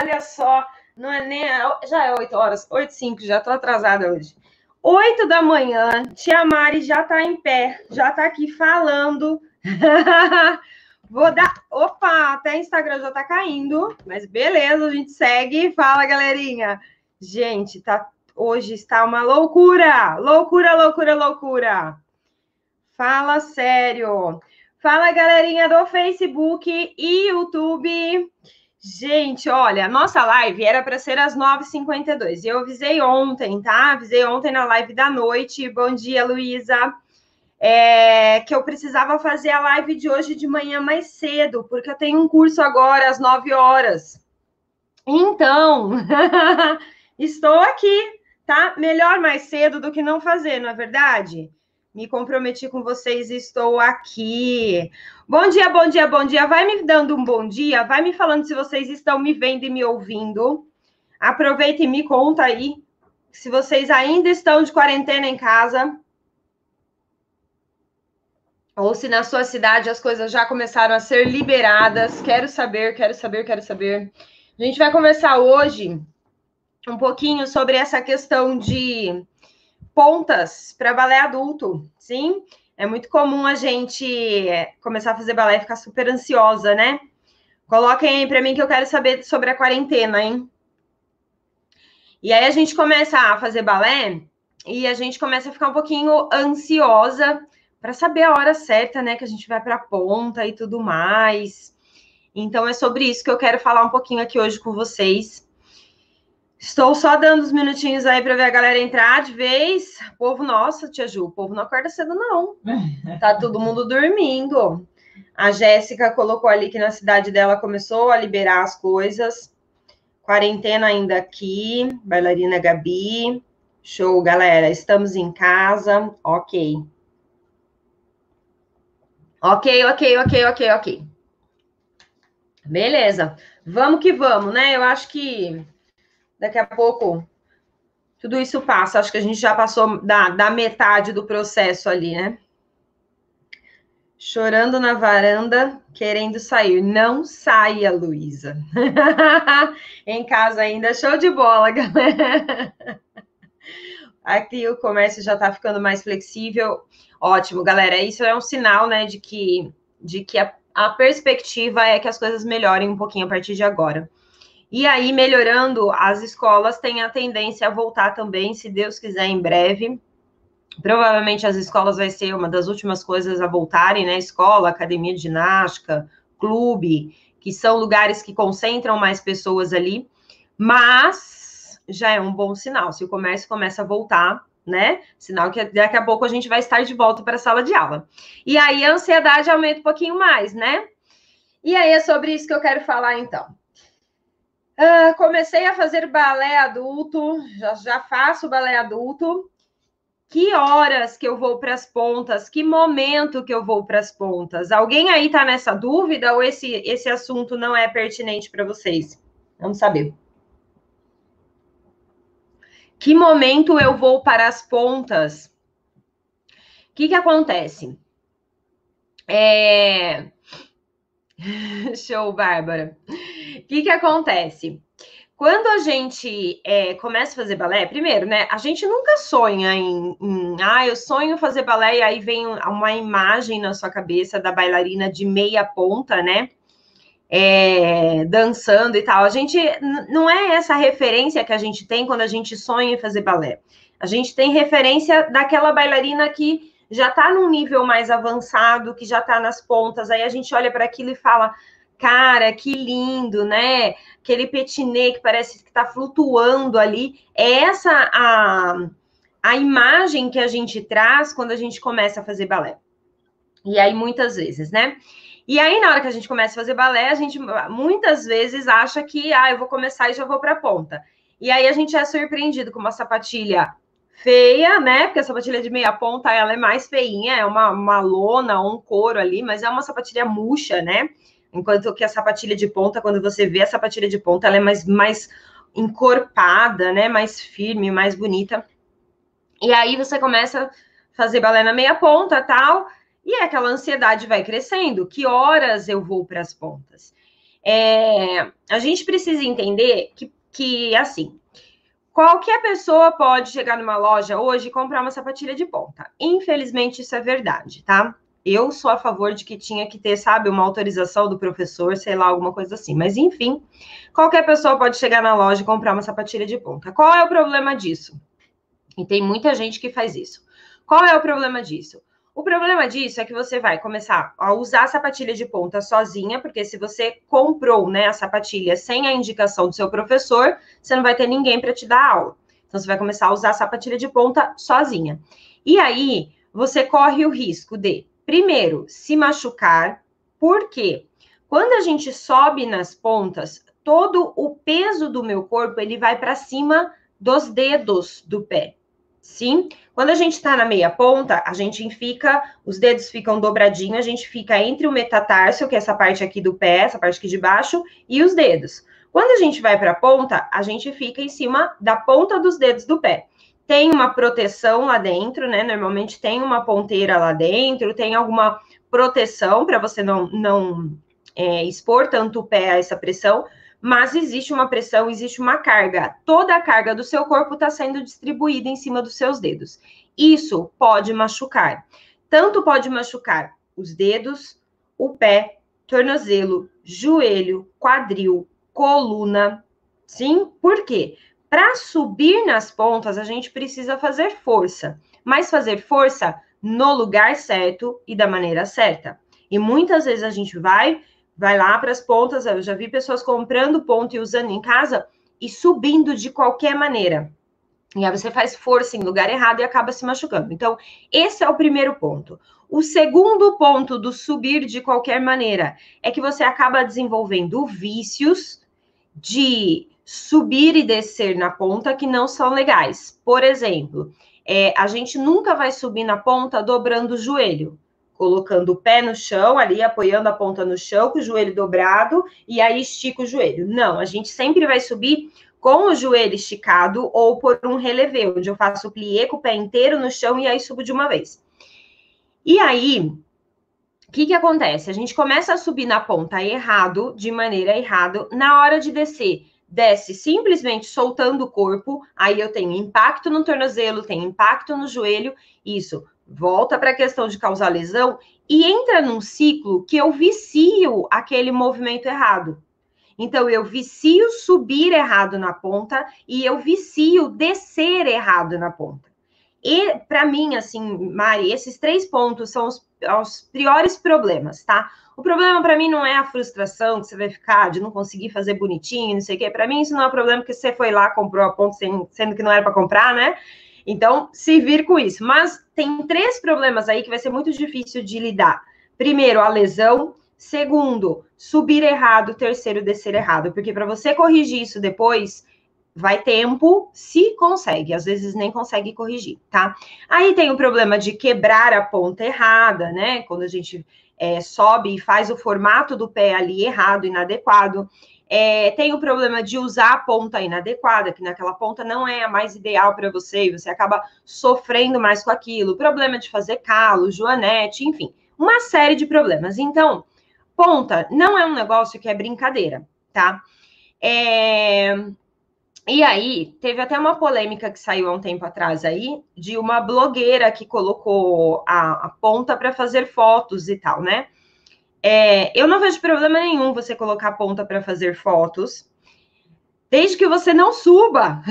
olha só, não é nem. Já é 8 horas, 8 5, já tô atrasada hoje. 8 da manhã, tia Mari já tá em pé, já tá aqui falando. Vou dar. Opa, até Instagram já tá caindo, mas beleza, a gente segue. Fala, galerinha. Gente, tá hoje está uma loucura! Loucura, loucura, loucura! Fala sério! Fala, galerinha do Facebook e YouTube. Gente, olha, nossa live era para ser às 9h52. Eu avisei ontem, tá? Avisei ontem na live da noite. Bom dia, Luísa. É, que eu precisava fazer a live de hoje de manhã mais cedo, porque eu tenho um curso agora às 9 horas. Então, estou aqui, tá? Melhor mais cedo do que não fazer, não é verdade? Me comprometi com vocês e estou aqui. Bom dia, bom dia, bom dia. Vai me dando um bom dia, vai me falando se vocês estão me vendo e me ouvindo. Aproveita e me conta aí se vocês ainda estão de quarentena em casa. Ou se na sua cidade as coisas já começaram a ser liberadas. Quero saber, quero saber, quero saber. A gente vai conversar hoje um pouquinho sobre essa questão de pontas para balé adulto, sim? É muito comum a gente começar a fazer balé e ficar super ansiosa, né? Coloquem aí para mim que eu quero saber sobre a quarentena, hein? E aí a gente começa a fazer balé e a gente começa a ficar um pouquinho ansiosa para saber a hora certa, né, que a gente vai para a ponta e tudo mais. Então é sobre isso que eu quero falar um pouquinho aqui hoje com vocês. Estou só dando uns minutinhos aí para ver a galera entrar de vez. Povo, nossa, tia Ju, o povo não acorda cedo, não. Tá todo mundo dormindo. A Jéssica colocou ali que na cidade dela começou a liberar as coisas. Quarentena ainda aqui. Bailarina Gabi. Show, galera. Estamos em casa. Ok. Ok, ok, ok, ok, ok. Beleza. Vamos que vamos, né? Eu acho que daqui a pouco tudo isso passa. Acho que a gente já passou da, da metade do processo ali, né? Chorando na varanda, querendo sair. Não saia, Luísa. em casa ainda, show de bola, galera. Aqui o comércio já está ficando mais flexível. Ótimo, galera. Isso é um sinal, né, de que, de que a, a perspectiva é que as coisas melhorem um pouquinho a partir de agora. E aí, melhorando, as escolas têm a tendência a voltar também, se Deus quiser, em breve. Provavelmente as escolas vai ser uma das últimas coisas a voltarem, né? Escola, academia de ginástica, clube, que são lugares que concentram mais pessoas ali. Mas já é um bom sinal. Se o comércio começa a voltar, né? Sinal que daqui a pouco a gente vai estar de volta para a sala de aula. E aí a ansiedade aumenta um pouquinho mais, né? E aí é sobre isso que eu quero falar então. Uh, comecei a fazer balé adulto, já, já faço balé adulto. Que horas que eu vou para as pontas? Que momento que eu vou para as pontas? Alguém aí está nessa dúvida ou esse, esse assunto não é pertinente para vocês? Vamos saber. Que momento eu vou para as pontas? O que, que acontece? É... Show, Bárbara. O que, que acontece? Quando a gente é, começa a fazer balé, primeiro, né? A gente nunca sonha em, em, ah, eu sonho fazer balé, e aí vem uma imagem na sua cabeça da bailarina de meia ponta, né? É, dançando e tal. A gente não é essa referência que a gente tem quando a gente sonha em fazer balé. A gente tem referência daquela bailarina que já está num nível mais avançado, que já está nas pontas. Aí a gente olha para aquilo e fala: cara, que lindo, né? Aquele petinê que parece que está flutuando ali. É essa a, a imagem que a gente traz quando a gente começa a fazer balé. E aí, muitas vezes, né? E aí, na hora que a gente começa a fazer balé, a gente muitas vezes acha que, ah, eu vou começar e já vou para a ponta. E aí a gente é surpreendido com uma sapatilha feia, né? Porque a sapatilha de meia ponta ela é mais feinha, é uma, uma lona um couro ali, mas é uma sapatilha murcha, né? Enquanto que a sapatilha de ponta, quando você vê a sapatilha de ponta, ela é mais, mais encorpada, né? Mais firme, mais bonita. E aí você começa a fazer balé na meia ponta tal, e aquela ansiedade vai crescendo. Que horas eu vou para as pontas? É, a gente precisa entender que, que, assim, qualquer pessoa pode chegar numa loja hoje e comprar uma sapatilha de ponta. Infelizmente, isso é verdade, tá? Eu sou a favor de que tinha que ter, sabe, uma autorização do professor, sei lá, alguma coisa assim. Mas, enfim, qualquer pessoa pode chegar na loja e comprar uma sapatilha de ponta. Qual é o problema disso? E tem muita gente que faz isso. Qual é o problema disso? O problema disso é que você vai começar a usar a sapatilha de ponta sozinha, porque se você comprou né, a sapatilha sem a indicação do seu professor, você não vai ter ninguém para te dar aula. Então, você vai começar a usar a sapatilha de ponta sozinha. E aí, você corre o risco de, primeiro, se machucar, porque quando a gente sobe nas pontas, todo o peso do meu corpo ele vai para cima dos dedos do pé. Sim, quando a gente está na meia ponta, a gente fica, os dedos ficam dobradinhos, a gente fica entre o metatarso, que é essa parte aqui do pé, essa parte aqui de baixo, e os dedos. Quando a gente vai para a ponta, a gente fica em cima da ponta dos dedos do pé. Tem uma proteção lá dentro, né? Normalmente tem uma ponteira lá dentro, tem alguma proteção para você não, não é, expor tanto o pé a essa pressão, mas existe uma pressão, existe uma carga. Toda a carga do seu corpo está sendo distribuída em cima dos seus dedos. Isso pode machucar. Tanto pode machucar os dedos, o pé, tornozelo, joelho, quadril, coluna. Sim, por quê? Para subir nas pontas, a gente precisa fazer força, mas fazer força no lugar certo e da maneira certa. E muitas vezes a gente vai vai lá para as pontas. Eu já vi pessoas comprando ponto e usando em casa e subindo de qualquer maneira. E aí você faz força em lugar errado e acaba se machucando. Então, esse é o primeiro ponto. O segundo ponto do subir de qualquer maneira é que você acaba desenvolvendo vícios de subir e descer na ponta que não são legais. Por exemplo, é, a gente nunca vai subir na ponta dobrando o joelho colocando o pé no chão, ali apoiando a ponta no chão, com o joelho dobrado, e aí estica o joelho. Não, a gente sempre vai subir com o joelho esticado ou por um relevé, onde eu faço o plié com o pé inteiro no chão e aí subo de uma vez. E aí, o que, que acontece? A gente começa a subir na ponta errado, de maneira errada, na hora de descer. Desce simplesmente soltando o corpo, aí eu tenho impacto no tornozelo, tenho impacto no joelho, isso volta para a questão de causar lesão e entra num ciclo que eu vicio aquele movimento errado. Então, eu vicio subir errado na ponta e eu vicio descer errado na ponta. E, para mim, assim, Mari, esses três pontos são os, os piores problemas, tá? O problema para mim não é a frustração que você vai ficar de não conseguir fazer bonitinho, não sei o quê. Para mim, isso não é um problema porque você foi lá, comprou a ponta sendo que não era para comprar, né? Então, se vir com isso. Mas tem três problemas aí que vai ser muito difícil de lidar. Primeiro, a lesão. Segundo, subir errado. Terceiro, descer errado. Porque para você corrigir isso depois, vai tempo, se consegue. Às vezes nem consegue corrigir, tá? Aí tem o problema de quebrar a ponta errada, né? Quando a gente é, sobe e faz o formato do pé ali errado, inadequado. É, tem o problema de usar a ponta inadequada, que naquela ponta não é a mais ideal para você, e você acaba sofrendo mais com aquilo. Problema de fazer calo, joanete, enfim, uma série de problemas. Então, ponta não é um negócio que é brincadeira, tá? É... E aí, teve até uma polêmica que saiu há um tempo atrás aí, de uma blogueira que colocou a, a ponta para fazer fotos e tal, né? É, eu não vejo problema nenhum você colocar a ponta para fazer fotos, desde que você não suba.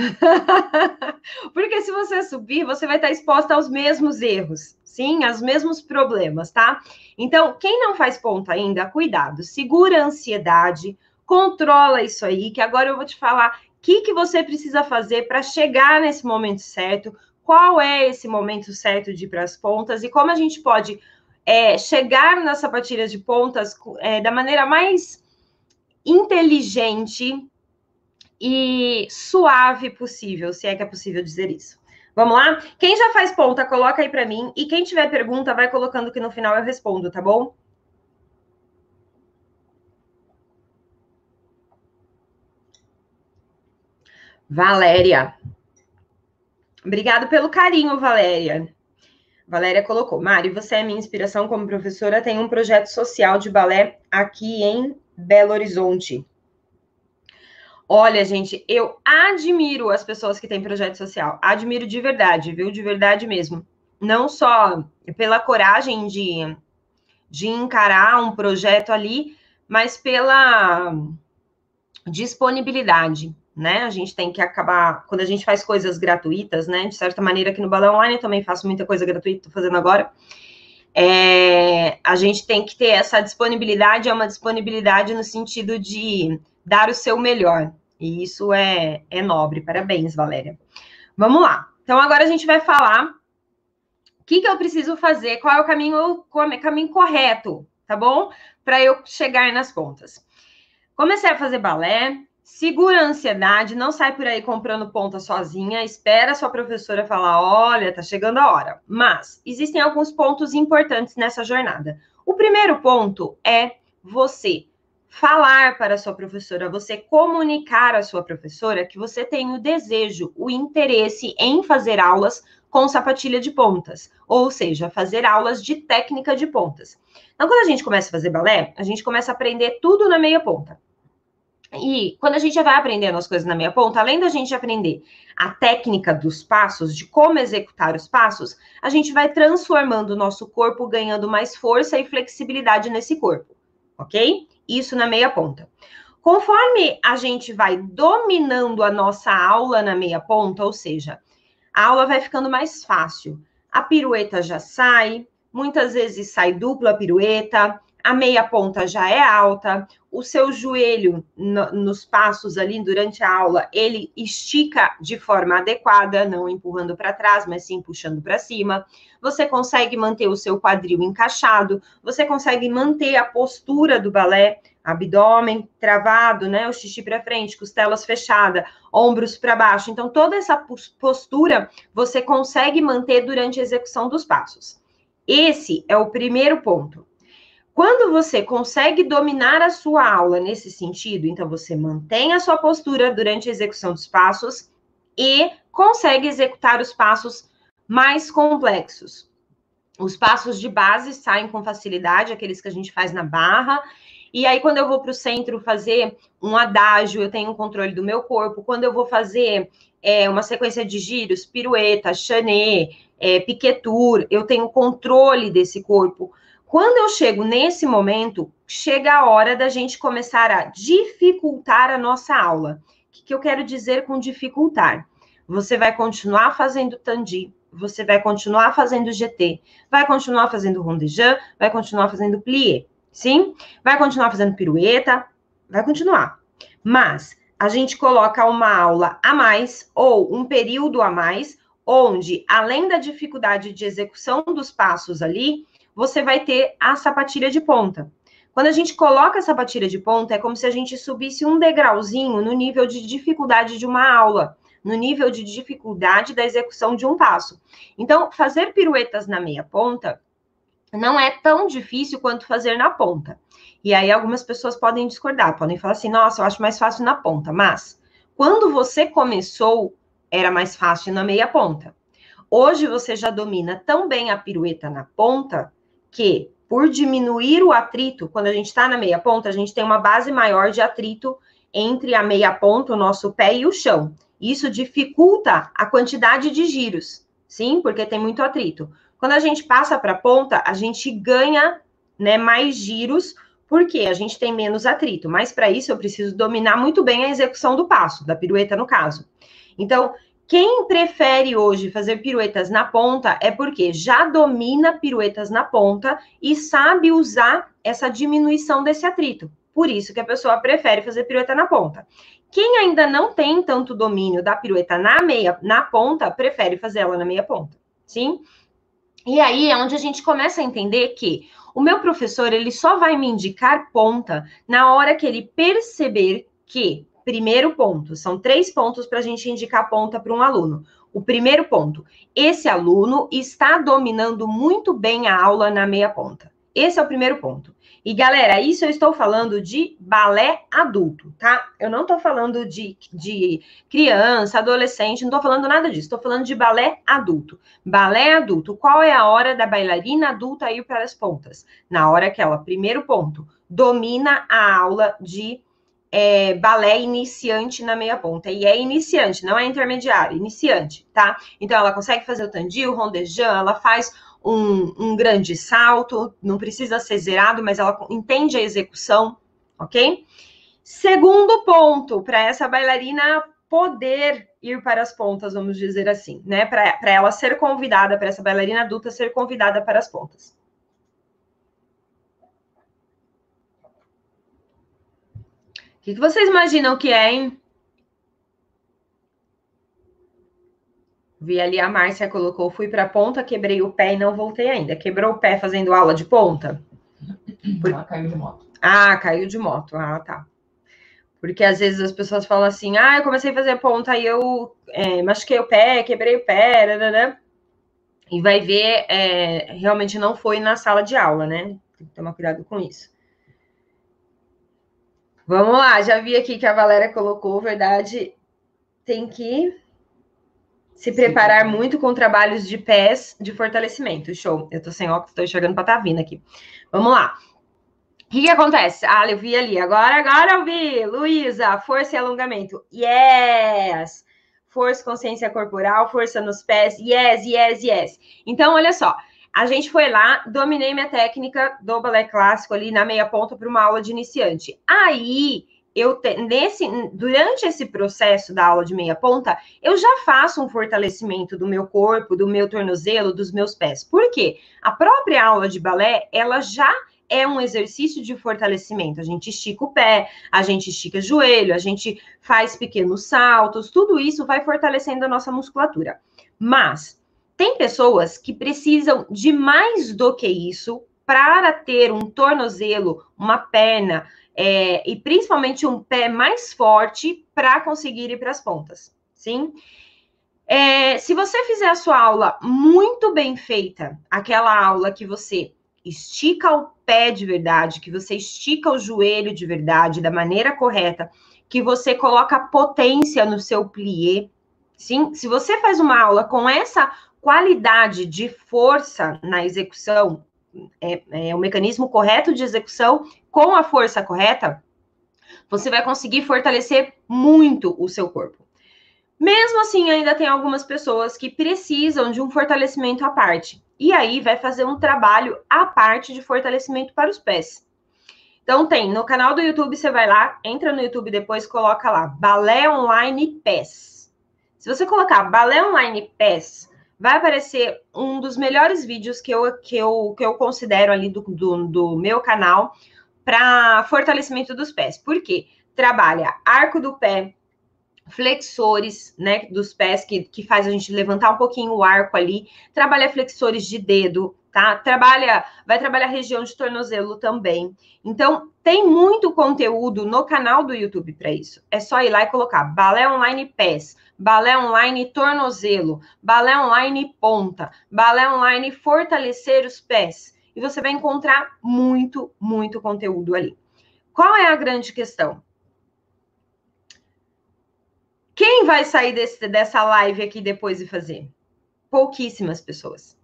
Porque se você subir, você vai estar exposta aos mesmos erros, sim, aos mesmos problemas, tá? Então, quem não faz ponta ainda, cuidado, segura a ansiedade, controla isso aí, que agora eu vou te falar que, que você precisa fazer para chegar nesse momento certo, qual é esse momento certo de ir para as pontas e como a gente pode é, chegar nas sapatilhas de pontas é, da maneira mais inteligente e suave possível, se é que é possível dizer isso. Vamos lá? Quem já faz ponta, coloca aí para mim. E quem tiver pergunta, vai colocando que no final eu respondo, tá bom? Valéria. Obrigado pelo carinho, Valéria. Valéria colocou. Mari, você é minha inspiração como professora. Tem um projeto social de balé aqui em Belo Horizonte. Olha, gente, eu admiro as pessoas que têm projeto social. Admiro de verdade, viu? De verdade mesmo. Não só pela coragem de, de encarar um projeto ali, mas pela disponibilidade, né? A gente tem que acabar, quando a gente faz coisas gratuitas, né? De certa maneira, aqui no Balão Online eu também faço muita coisa gratuita, tô fazendo agora. É, a gente tem que ter essa disponibilidade, é uma disponibilidade no sentido de dar o seu melhor. E isso é, é nobre. Parabéns, Valéria. Vamos lá. Então, agora a gente vai falar o que, que eu preciso fazer, qual é o caminho, o caminho correto, tá bom? Para eu chegar nas pontas. Comecei a fazer balé, segura a ansiedade, não sai por aí comprando ponta sozinha, espera a sua professora falar: olha, tá chegando a hora. Mas existem alguns pontos importantes nessa jornada. O primeiro ponto é você falar para a sua professora, você comunicar à sua professora que você tem o desejo, o interesse em fazer aulas com sapatilha de pontas, ou seja, fazer aulas de técnica de pontas. Então, quando a gente começa a fazer balé, a gente começa a aprender tudo na meia ponta. E quando a gente vai aprendendo as coisas na meia ponta, além da gente aprender a técnica dos passos, de como executar os passos, a gente vai transformando o nosso corpo, ganhando mais força e flexibilidade nesse corpo, ok? Isso na meia ponta. Conforme a gente vai dominando a nossa aula na meia ponta, ou seja, a aula vai ficando mais fácil. A pirueta já sai, muitas vezes sai dupla pirueta, a meia ponta já é alta, o seu joelho no, nos passos ali durante a aula, ele estica de forma adequada, não empurrando para trás, mas sim puxando para cima. Você consegue manter o seu quadril encaixado, você consegue manter a postura do balé, abdômen travado, né, o xixi para frente, costelas fechadas, ombros para baixo. Então toda essa postura você consegue manter durante a execução dos passos. Esse é o primeiro ponto. Quando você consegue dominar a sua aula nesse sentido, então você mantém a sua postura durante a execução dos passos e consegue executar os passos mais complexos. Os passos de base saem com facilidade, aqueles que a gente faz na barra. E aí, quando eu vou para o centro fazer um adágio, eu tenho um controle do meu corpo. Quando eu vou fazer é, uma sequência de giros, pirueta, chané, piquetur, eu tenho controle desse corpo. Quando eu chego nesse momento, chega a hora da gente começar a dificultar a nossa aula. O que, que eu quero dizer com dificultar? Você vai continuar fazendo tandi, você vai continuar fazendo GT, vai continuar fazendo rondejant, vai continuar fazendo plié, sim? Vai continuar fazendo pirueta, vai continuar. Mas a gente coloca uma aula a mais ou um período a mais, onde além da dificuldade de execução dos passos ali, você vai ter a sapatilha de ponta. Quando a gente coloca a sapatilha de ponta, é como se a gente subisse um degrauzinho no nível de dificuldade de uma aula, no nível de dificuldade da execução de um passo. Então, fazer piruetas na meia ponta não é tão difícil quanto fazer na ponta. E aí algumas pessoas podem discordar, podem falar assim: "Nossa, eu acho mais fácil na ponta". Mas quando você começou, era mais fácil na meia ponta. Hoje você já domina tão bem a pirueta na ponta que, por diminuir o atrito, quando a gente está na meia ponta, a gente tem uma base maior de atrito entre a meia ponta, o nosso pé e o chão. Isso dificulta a quantidade de giros, sim, porque tem muito atrito. Quando a gente passa para a ponta, a gente ganha né, mais giros, porque a gente tem menos atrito. Mas para isso eu preciso dominar muito bem a execução do passo, da pirueta no caso. Então, quem prefere hoje fazer piruetas na ponta é porque já domina piruetas na ponta e sabe usar essa diminuição desse atrito. Por isso que a pessoa prefere fazer pirueta na ponta. Quem ainda não tem tanto domínio da pirueta na meia, na ponta, prefere fazer ela na meia ponta, sim? E aí é onde a gente começa a entender que o meu professor, ele só vai me indicar ponta na hora que ele perceber que primeiro ponto. São três pontos para a gente indicar ponta para um aluno. O primeiro ponto: esse aluno está dominando muito bem a aula na meia ponta. Esse é o primeiro ponto. E galera, isso eu estou falando de balé adulto, tá? Eu não estou falando de, de criança, adolescente, não estou falando nada disso. Estou falando de balé adulto. Balé adulto. Qual é a hora da bailarina adulta ir para as pontas? Na hora que ela, primeiro ponto, domina a aula de é, balé iniciante na meia ponta. E é iniciante, não é intermediário, iniciante, tá? Então ela consegue fazer o tandil, o rondejão, ela faz um, um grande salto, não precisa ser zerado, mas ela entende a execução, ok? Segundo ponto, para essa bailarina poder ir para as pontas, vamos dizer assim, né? Para ela ser convidada, para essa bailarina adulta ser convidada para as pontas. Que, que vocês imaginam que é, hein? Vi ali a Márcia colocou, fui para a ponta, quebrei o pé e não voltei ainda. Quebrou o pé fazendo aula de ponta? Por... Ah, caiu de moto. Ah, caiu de moto. Ah, tá. Porque às vezes as pessoas falam assim, ah, eu comecei a fazer ponta e eu é, machuquei o pé, quebrei o pé, né? E vai ver, é, realmente não foi na sala de aula, né? Tem que tomar cuidado com isso. Vamos lá, já vi aqui que a Valéria colocou, verdade, tem que se preparar Sim. muito com trabalhos de pés de fortalecimento. Show. Eu tô sem óculos, tô enxergando pra tá vindo aqui. Vamos lá. O que, que, acontece? Ah, eu vi ali. Agora, agora eu vi. Luísa, força e alongamento. Yes! Força, consciência corporal, força nos pés. Yes, yes, yes. Então, olha só. A gente foi lá, dominei minha técnica do balé clássico ali na meia ponta para uma aula de iniciante. Aí, eu te, nesse durante esse processo da aula de meia ponta, eu já faço um fortalecimento do meu corpo, do meu tornozelo, dos meus pés. Por quê? A própria aula de balé, ela já é um exercício de fortalecimento. A gente estica o pé, a gente estica o joelho, a gente faz pequenos saltos, tudo isso vai fortalecendo a nossa musculatura. Mas tem pessoas que precisam de mais do que isso para ter um tornozelo, uma perna é, e principalmente um pé mais forte para conseguir ir para as pontas, sim? É, se você fizer a sua aula muito bem feita, aquela aula que você estica o pé de verdade, que você estica o joelho de verdade, da maneira correta, que você coloca potência no seu plié. Sim, se você faz uma aula com essa qualidade de força na execução, é, é o mecanismo correto de execução com a força correta, você vai conseguir fortalecer muito o seu corpo. Mesmo assim, ainda tem algumas pessoas que precisam de um fortalecimento à parte. E aí vai fazer um trabalho à parte de fortalecimento para os pés. Então tem, no canal do YouTube você vai lá, entra no YouTube depois, coloca lá Balé Online Pés. Se você colocar Balé Online Pés, vai aparecer um dos melhores vídeos que eu, que eu, que eu considero ali do, do, do meu canal para fortalecimento dos pés. Por quê? Trabalha arco do pé, flexores, né, dos pés, que, que faz a gente levantar um pouquinho o arco ali, trabalha flexores de dedo, tá? Trabalha, vai trabalhar região de tornozelo também. Então, tem muito conteúdo no canal do YouTube para isso. É só ir lá e colocar balé online pés, balé online tornozelo, balé online ponta, balé online fortalecer os pés. E você vai encontrar muito, muito conteúdo ali. Qual é a grande questão? Quem vai sair desse, dessa live aqui depois e fazer? Pouquíssimas pessoas.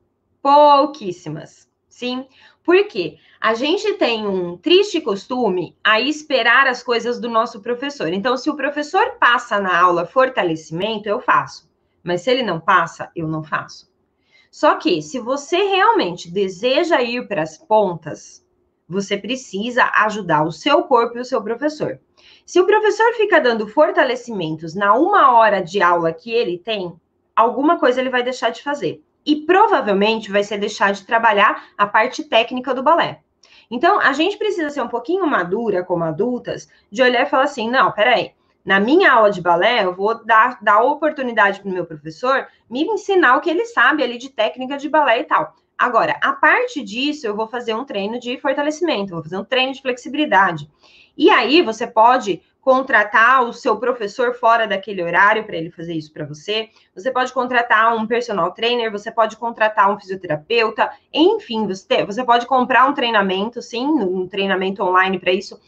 Pouquíssimas. Sim? Por quê? A gente tem um triste costume a esperar as coisas do nosso professor. Então, se o professor passa na aula fortalecimento, eu faço. Mas se ele não passa, eu não faço. Só que, se você realmente deseja ir para as pontas, você precisa ajudar o seu corpo e o seu professor. Se o professor fica dando fortalecimentos na uma hora de aula que ele tem, alguma coisa ele vai deixar de fazer. E provavelmente vai ser deixar de trabalhar a parte técnica do balé. Então, a gente precisa ser um pouquinho madura como adultas, de olhar e falar assim: não, peraí, na minha aula de balé, eu vou dar, dar oportunidade para o meu professor me ensinar o que ele sabe ali de técnica de balé e tal. Agora, a parte disso, eu vou fazer um treino de fortalecimento, vou fazer um treino de flexibilidade. E aí você pode contratar o seu professor fora daquele horário para ele fazer isso para você. Você pode contratar um personal trainer, você pode contratar um fisioterapeuta, enfim, você, você pode comprar um treinamento, sim, um treinamento online para isso.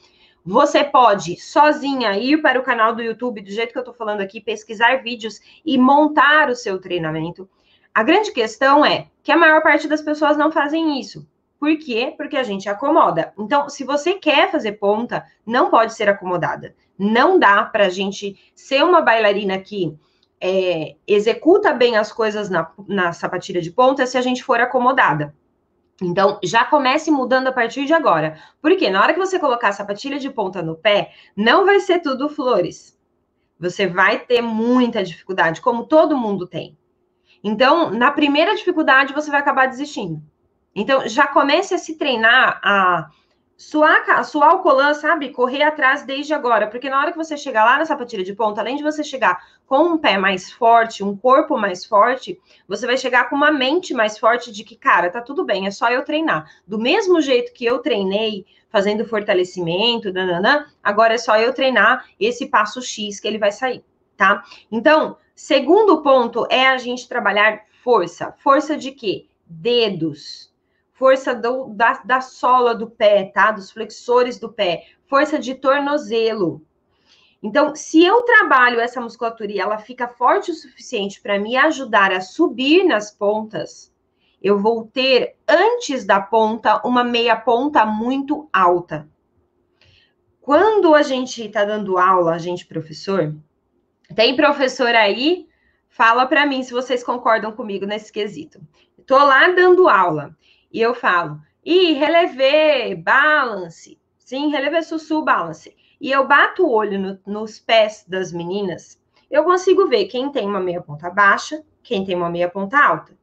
Você pode sozinha ir para o canal do YouTube, do jeito que eu estou falando aqui, pesquisar vídeos e montar o seu treinamento. A grande questão é que a maior parte das pessoas não fazem isso. Por quê? Porque a gente acomoda. Então, se você quer fazer ponta, não pode ser acomodada. Não dá para a gente ser uma bailarina que é, executa bem as coisas na, na sapatilha de ponta se a gente for acomodada. Então, já comece mudando a partir de agora. Porque na hora que você colocar a sapatilha de ponta no pé, não vai ser tudo flores. Você vai ter muita dificuldade, como todo mundo tem. Então, na primeira dificuldade, você vai acabar desistindo. Então, já comece a se treinar a suar, suar o colã, sabe? Correr atrás desde agora, porque na hora que você chegar lá na sapatilha de ponta, além de você chegar com um pé mais forte, um corpo mais forte, você vai chegar com uma mente mais forte de que, cara, tá tudo bem, é só eu treinar. Do mesmo jeito que eu treinei fazendo fortalecimento, nananã, agora é só eu treinar esse passo X que ele vai sair, tá? Então, segundo ponto é a gente trabalhar força. Força de quê? Dedos força do, da, da sola do pé, tá? Dos flexores do pé, força de tornozelo. Então, se eu trabalho essa musculatura e ela fica forte o suficiente para me ajudar a subir nas pontas, eu vou ter antes da ponta uma meia ponta muito alta. Quando a gente está dando aula, a gente professor, tem professor aí, fala para mim se vocês concordam comigo nesse quesito. Estou lá dando aula e eu falo, e relevé, balance, sim, relevé sussu, balance. E eu bato o olho no, nos pés das meninas, eu consigo ver quem tem uma meia ponta baixa, quem tem uma meia ponta alta.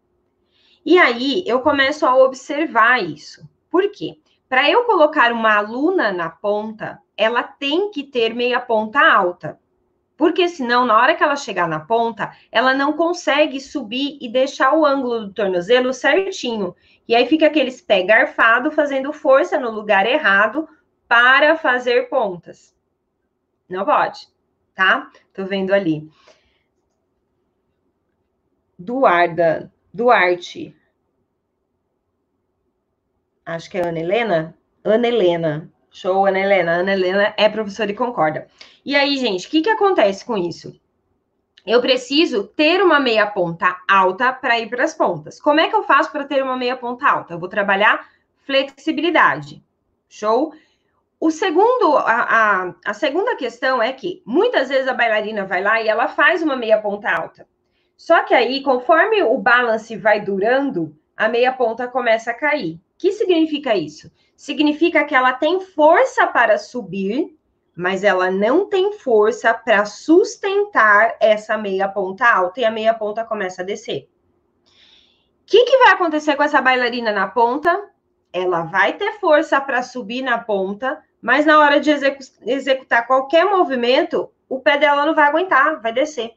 E aí eu começo a observar isso. Por quê? Para eu colocar uma aluna na ponta, ela tem que ter meia ponta alta. Porque senão, na hora que ela chegar na ponta, ela não consegue subir e deixar o ângulo do tornozelo certinho. E aí fica aqueles pé garfado fazendo força no lugar errado para fazer pontas. Não pode, tá? Tô vendo ali. Duarda, Duarte. Acho que é Ana Helena. Ana Helena. Show, Ana Helena. Ana Helena é professora e concorda. E aí, gente, o que, que acontece com isso? eu preciso ter uma meia ponta alta para ir para as pontas. Como é que eu faço para ter uma meia ponta alta? Eu vou trabalhar flexibilidade. Show? O segundo, a, a, a, segunda questão é que muitas vezes a bailarina vai lá e ela faz uma meia ponta alta. Só que aí, conforme o balance vai durando, a meia ponta começa a cair. O que significa isso? Significa que ela tem força para subir, mas ela não tem força para sustentar essa meia ponta alta e a meia ponta começa a descer. O que, que vai acontecer com essa bailarina na ponta? Ela vai ter força para subir na ponta, mas na hora de execu executar qualquer movimento, o pé dela não vai aguentar, vai descer.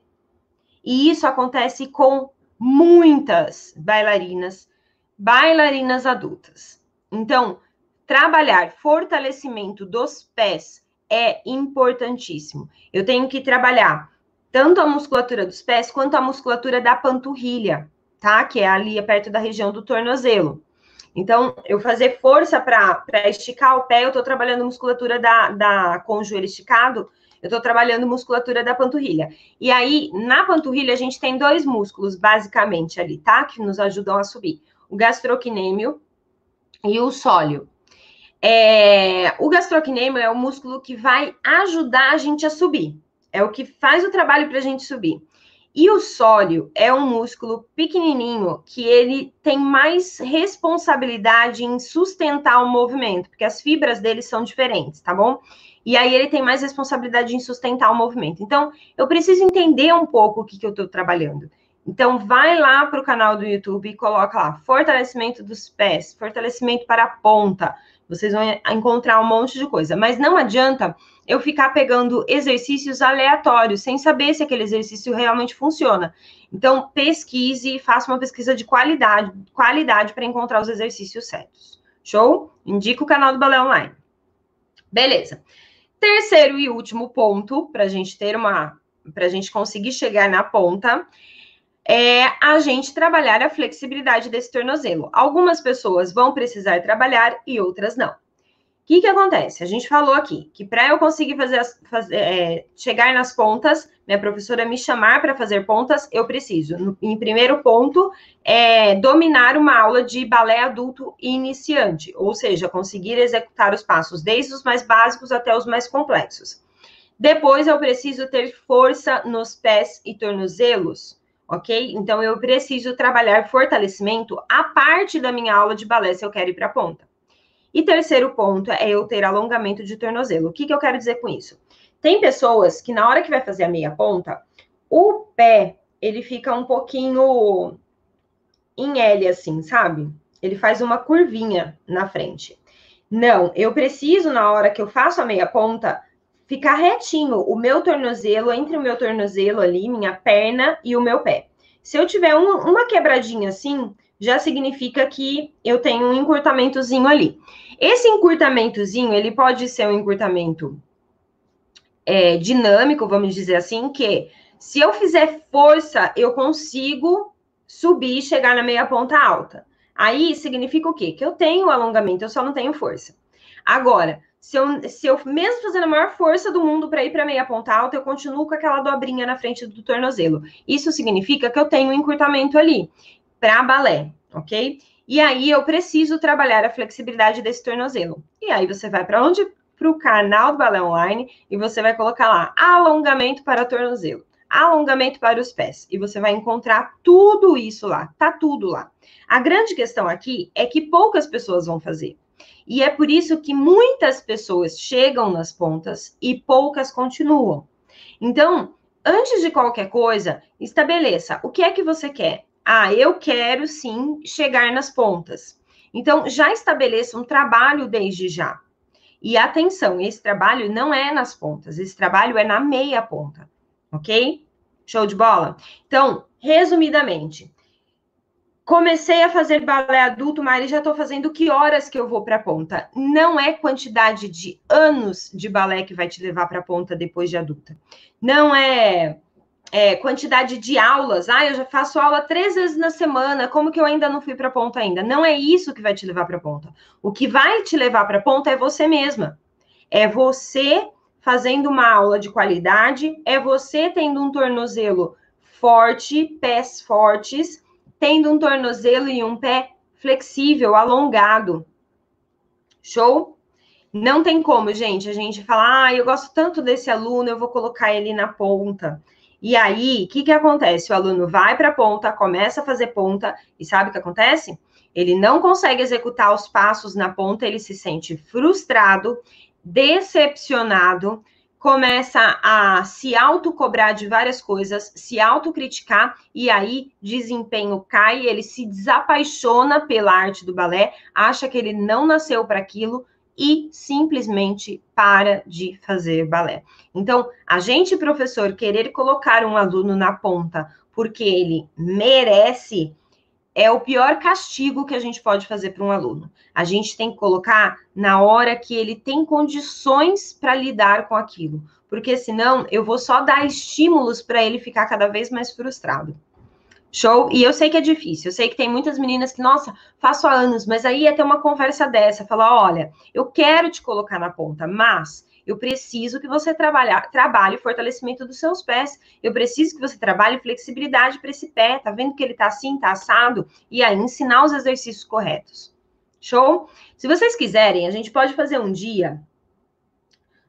E isso acontece com muitas bailarinas, bailarinas adultas. Então, trabalhar fortalecimento dos pés é importantíssimo. Eu tenho que trabalhar tanto a musculatura dos pés quanto a musculatura da panturrilha, tá? Que é ali perto da região do tornozelo. Então, eu fazer força para esticar o pé, eu estou trabalhando musculatura da, da com o joelho esticado, eu estou trabalhando musculatura da panturrilha. E aí, na panturrilha, a gente tem dois músculos, basicamente, ali, tá? Que nos ajudam a subir. O gastrocnêmio e o sólio. É, o gastrocnêmio é o músculo que vai ajudar a gente a subir. É o que faz o trabalho para a gente subir. E o sólio é um músculo pequenininho que ele tem mais responsabilidade em sustentar o movimento, porque as fibras dele são diferentes, tá bom? E aí ele tem mais responsabilidade em sustentar o movimento. Então, eu preciso entender um pouco o que, que eu estou trabalhando. Então, vai lá para o canal do YouTube e coloca lá fortalecimento dos pés, fortalecimento para a ponta, vocês vão encontrar um monte de coisa. Mas não adianta eu ficar pegando exercícios aleatórios, sem saber se aquele exercício realmente funciona. Então, pesquise, faça uma pesquisa de qualidade, qualidade para encontrar os exercícios certos. Show? Indica o canal do Balé Online. Beleza. Terceiro e último ponto, para a gente ter uma. para a gente conseguir chegar na ponta, é a gente trabalhar a flexibilidade desse tornozelo. Algumas pessoas vão precisar trabalhar e outras não. que, que acontece? A gente falou aqui que para eu conseguir fazer, fazer é, chegar nas pontas, minha professora me chamar para fazer pontas, eu preciso, no, em primeiro ponto, é, dominar uma aula de balé adulto iniciante, ou seja, conseguir executar os passos desde os mais básicos até os mais complexos. Depois, eu preciso ter força nos pés e tornozelos, ok? Então, eu preciso trabalhar fortalecimento a parte da minha aula de balé se eu quero ir para a ponta. E terceiro ponto é eu ter alongamento de tornozelo. O que, que eu quero dizer com isso? Tem pessoas que na hora que vai fazer a meia ponta, o pé, ele fica um pouquinho em L, assim, sabe? Ele faz uma curvinha na frente. Não, eu preciso, na hora que eu faço a meia ponta, ficar retinho o meu tornozelo, entre o meu tornozelo ali, minha perna e o meu pé. Se eu tiver um, uma quebradinha assim, já significa que eu tenho um encurtamentozinho ali. Esse encurtamentozinho, ele pode ser um encurtamento é, dinâmico, vamos dizer assim, que se eu fizer força, eu consigo subir e chegar na meia ponta alta. Aí significa o quê? Que eu tenho alongamento, eu só não tenho força. Agora, se eu, se eu mesmo fazendo a maior força do mundo para ir para meia ponta alta, eu continuo com aquela dobrinha na frente do tornozelo. Isso significa que eu tenho um encurtamento ali para balé, ok? E aí eu preciso trabalhar a flexibilidade desse tornozelo. E aí você vai para onde? Para o canal do Balé Online e você vai colocar lá alongamento para tornozelo, alongamento para os pés. E você vai encontrar tudo isso lá, tá tudo lá. A grande questão aqui é que poucas pessoas vão fazer. E é por isso que muitas pessoas chegam nas pontas e poucas continuam. Então, antes de qualquer coisa, estabeleça o que é que você quer. Ah, eu quero sim chegar nas pontas. Então, já estabeleça um trabalho desde já. E atenção, esse trabalho não é nas pontas, esse trabalho é na meia ponta, ok? Show de bola? Então, resumidamente, comecei a fazer balé adulto, Mari, já estou fazendo que horas que eu vou para a ponta? Não é quantidade de anos de balé que vai te levar para a ponta depois de adulta. Não é é, quantidade de aulas. Ah, eu já faço aula três vezes na semana, como que eu ainda não fui para a ponta ainda? Não é isso que vai te levar para a ponta. O que vai te levar para a ponta é você mesma. É você fazendo uma aula de qualidade, é você tendo um tornozelo forte, pés fortes, tendo um tornozelo e um pé flexível, alongado. Show? Não tem como, gente, a gente falar, ah, eu gosto tanto desse aluno, eu vou colocar ele na ponta. E aí, o que, que acontece? O aluno vai para a ponta, começa a fazer ponta, e sabe o que acontece? Ele não consegue executar os passos na ponta, ele se sente frustrado, decepcionado, começa a se autocobrar de várias coisas, se autocriticar, e aí desempenho cai, ele se desapaixona pela arte do balé, acha que ele não nasceu para aquilo, e simplesmente para de fazer balé. Então, a gente, professor, querer colocar um aluno na ponta porque ele merece é o pior castigo que a gente pode fazer para um aluno. A gente tem que colocar na hora que ele tem condições para lidar com aquilo, porque senão eu vou só dar estímulos para ele ficar cada vez mais frustrado. Show? E eu sei que é difícil, eu sei que tem muitas meninas que, nossa, faço há anos, mas aí ia ter uma conversa dessa, falar, olha, eu quero te colocar na ponta, mas eu preciso que você trabalhe, fortalecimento dos seus pés. Eu preciso que você trabalhe flexibilidade para esse pé. Tá vendo que ele tá assim, tá assado? E aí, ensinar os exercícios corretos. Show? Se vocês quiserem, a gente pode fazer um dia.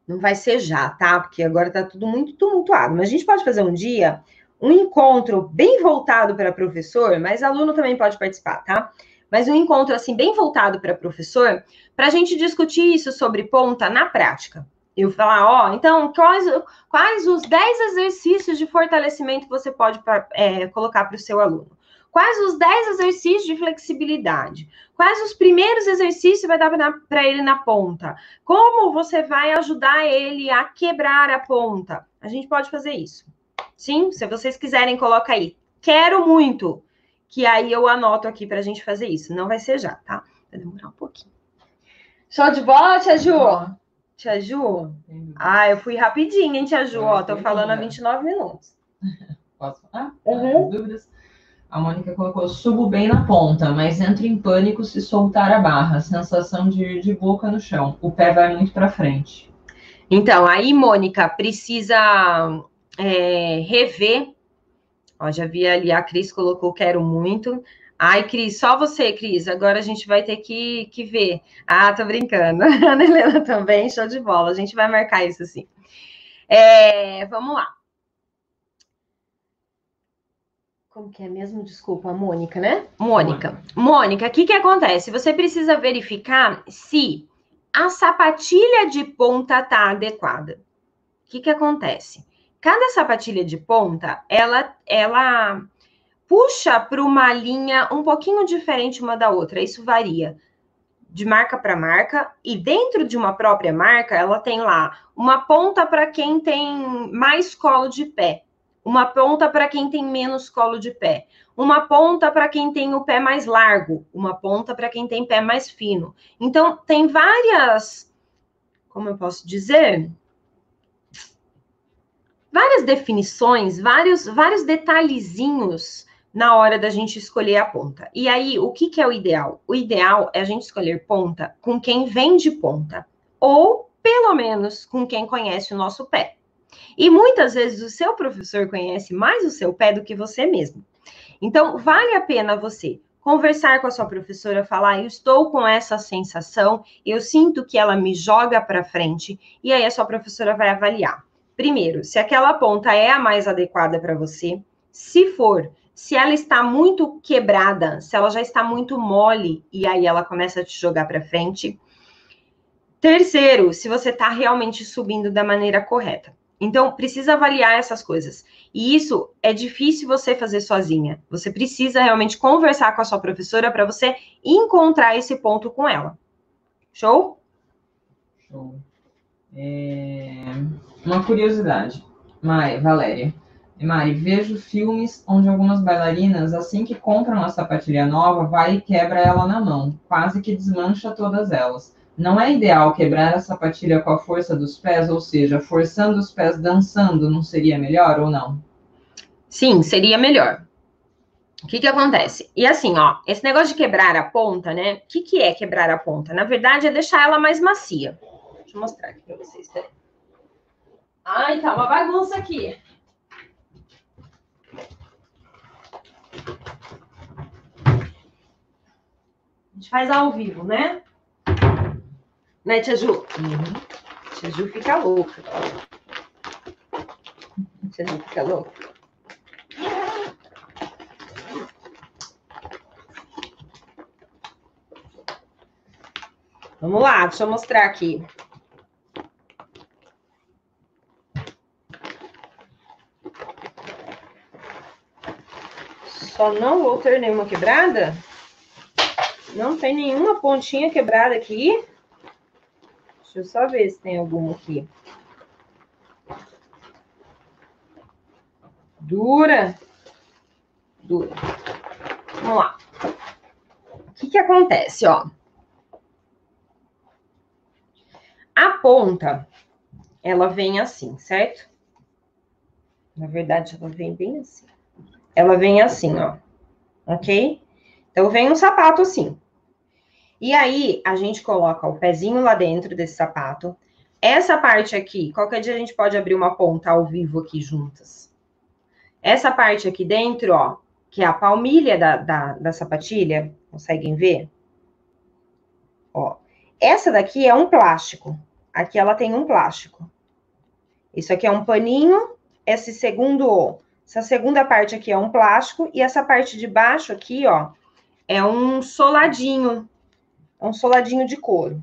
Não vai ser já, tá? Porque agora tá tudo muito tumultuado. Mas a gente pode fazer um dia um encontro bem voltado para professor, mas aluno também pode participar, tá? Mas um encontro assim bem voltado para professor, para a gente discutir isso sobre ponta na prática. Eu falar, ó, então, quais, quais os 10 exercícios de fortalecimento você pode é, colocar para o seu aluno? Quais os 10 exercícios de flexibilidade? Quais os primeiros exercícios vai dar para ele na ponta? Como você vai ajudar ele a quebrar a ponta? A gente pode fazer isso. Sim, se vocês quiserem, coloca aí. Quero muito. Que aí eu anoto aqui para a gente fazer isso. Não vai ser já, tá? Vai demorar um pouquinho. Show de bola, Tia Ju? Tia Ju? Ah, eu fui rapidinho, hein, Tia Ju? Ó, tô falando há 29 minutos. Posso falar? Uhum. Dúvidas? A Mônica colocou, subo bem na ponta, mas entro em pânico se soltar a barra. Sensação de, de boca no chão. O pé vai muito para frente. Então, aí, Mônica, precisa é, rever. Ó, já vi ali, a Cris colocou quero muito. Ai, Cris, só você, Cris. Agora a gente vai ter que, que ver. Ah, tô brincando. A Ana Helena também, show de bola. A gente vai marcar isso sim. É, vamos lá. Como que é mesmo? Desculpa, Mônica, né? Mônica. Mônica, o que, que acontece? Você precisa verificar se a sapatilha de ponta tá adequada. O que, que acontece? Cada sapatilha de ponta, ela, ela puxa para uma linha um pouquinho diferente uma da outra. Isso varia de marca para marca e dentro de uma própria marca, ela tem lá uma ponta para quem tem mais colo de pé, uma ponta para quem tem menos colo de pé, uma ponta para quem tem o pé mais largo, uma ponta para quem tem pé mais fino. Então, tem várias, como eu posso dizer? Várias definições, vários, vários detalhezinhos na hora da gente escolher a ponta. E aí, o que, que é o ideal? O ideal é a gente escolher ponta com quem vende ponta, ou pelo menos com quem conhece o nosso pé. E muitas vezes o seu professor conhece mais o seu pé do que você mesmo. Então, vale a pena você conversar com a sua professora, falar: eu estou com essa sensação, eu sinto que ela me joga para frente, e aí a sua professora vai avaliar. Primeiro, se aquela ponta é a mais adequada para você. Se for, se ela está muito quebrada, se ela já está muito mole, e aí ela começa a te jogar para frente. Terceiro, se você está realmente subindo da maneira correta. Então, precisa avaliar essas coisas. E isso é difícil você fazer sozinha. Você precisa realmente conversar com a sua professora para você encontrar esse ponto com ela. Show? Show. É... Uma curiosidade. Mai, Valéria. Mari, vejo filmes onde algumas bailarinas, assim que compram a sapatilha nova, vai e quebra ela na mão, quase que desmancha todas elas. Não é ideal quebrar a sapatilha com a força dos pés, ou seja, forçando os pés dançando, não seria melhor ou não? Sim, seria melhor. O que que acontece? E assim, ó, esse negócio de quebrar a ponta, né? O que que é quebrar a ponta? Na verdade, é deixar ela mais macia. Deixa eu mostrar aqui pra vocês, peraí. Ai, tá uma bagunça aqui. A gente faz ao vivo, né? Né, Tia Ju? Uhum. Tia Ju fica louca. Tia Ju fica louca. Vamos lá, deixa eu mostrar aqui. Só não vou ter nenhuma quebrada? Não tem nenhuma pontinha quebrada aqui. Deixa eu só ver se tem alguma aqui. Dura. Dura. Vamos lá. O que que acontece, ó? A ponta, ela vem assim, certo? Na verdade, ela vem bem assim. Ela vem assim, ó. Ok? Então, vem um sapato assim. E aí, a gente coloca o pezinho lá dentro desse sapato. Essa parte aqui, qualquer dia a gente pode abrir uma ponta ao vivo aqui juntas. Essa parte aqui dentro, ó, que é a palmilha da, da, da sapatilha, conseguem ver? Ó, essa daqui é um plástico. Aqui ela tem um plástico. Isso aqui é um paninho. Esse segundo, essa segunda parte aqui é um plástico. E essa parte de baixo aqui, ó, é um soladinho um soladinho de couro.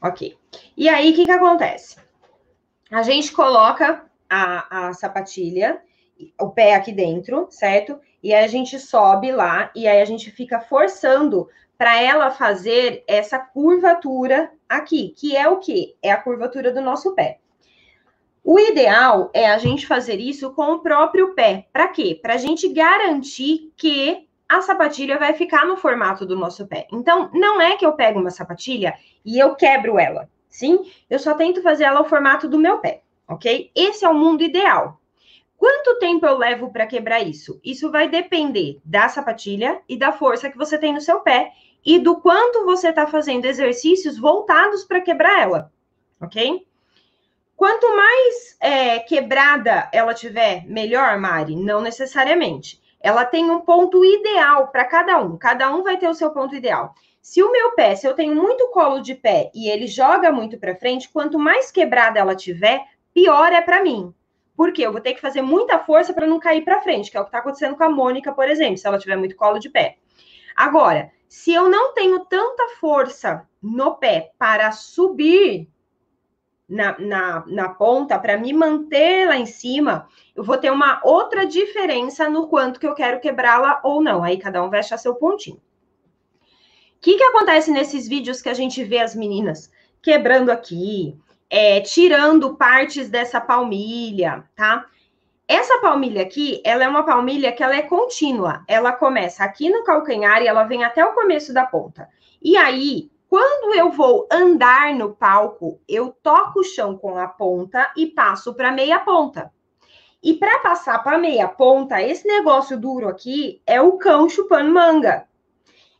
Ok. E aí, o que, que acontece? A gente coloca a, a sapatilha, o pé aqui dentro, certo? E aí a gente sobe lá e aí a gente fica forçando para ela fazer essa curvatura aqui, que é o que? É a curvatura do nosso pé. O ideal é a gente fazer isso com o próprio pé. Para quê? Para a gente garantir que a sapatilha vai ficar no formato do nosso pé. Então, não é que eu pego uma sapatilha e eu quebro ela, sim? Eu só tento fazer ela ao formato do meu pé, ok? Esse é o mundo ideal. Quanto tempo eu levo para quebrar isso? Isso vai depender da sapatilha e da força que você tem no seu pé e do quanto você está fazendo exercícios voltados para quebrar ela, ok? Quanto mais é, quebrada ela tiver, melhor, Mari? Não necessariamente. Ela tem um ponto ideal para cada um. Cada um vai ter o seu ponto ideal. Se o meu pé, se eu tenho muito colo de pé e ele joga muito para frente, quanto mais quebrada ela tiver, pior é para mim. Porque eu vou ter que fazer muita força para não cair para frente, que é o que está acontecendo com a Mônica, por exemplo, se ela tiver muito colo de pé. Agora, se eu não tenho tanta força no pé para subir na, na, na ponta, para me manter lá em cima, eu vou ter uma outra diferença no quanto que eu quero quebrá-la ou não. Aí cada um vai achar seu pontinho. O que, que acontece nesses vídeos que a gente vê as meninas quebrando aqui, é, tirando partes dessa palmilha, tá? Essa palmilha aqui, ela é uma palmilha que ela é contínua. Ela começa aqui no calcanhar e ela vem até o começo da ponta. E aí, quando eu vou andar no palco, eu toco o chão com a ponta e passo para meia ponta. E para passar para meia ponta, esse negócio duro aqui é o cão chupando manga.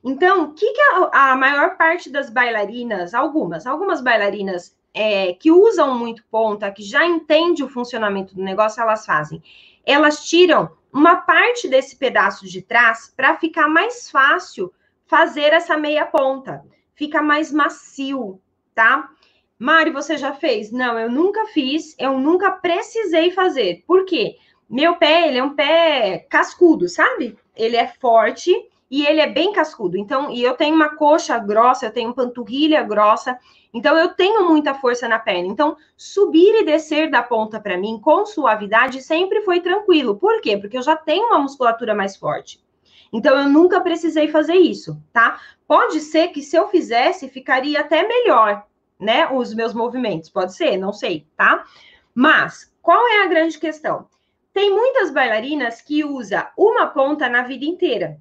Então, o que, que a, a maior parte das bailarinas, algumas, algumas bailarinas é, que usam muito ponta, que já entende o funcionamento do negócio, elas fazem. Elas tiram uma parte desse pedaço de trás para ficar mais fácil fazer essa meia ponta. Fica mais macio, tá? Mari, você já fez? Não, eu nunca fiz, eu nunca precisei fazer. Por quê? Meu pé, ele é um pé cascudo, sabe? Ele é forte e ele é bem cascudo. Então, e eu tenho uma coxa grossa, eu tenho panturrilha grossa, então eu tenho muita força na perna. Então, subir e descer da ponta para mim com suavidade sempre foi tranquilo. Por quê? Porque eu já tenho uma musculatura mais forte. Então eu nunca precisei fazer isso, tá? Pode ser que se eu fizesse ficaria até melhor, né, os meus movimentos, pode ser, não sei, tá? Mas qual é a grande questão? Tem muitas bailarinas que usa uma ponta na vida inteira.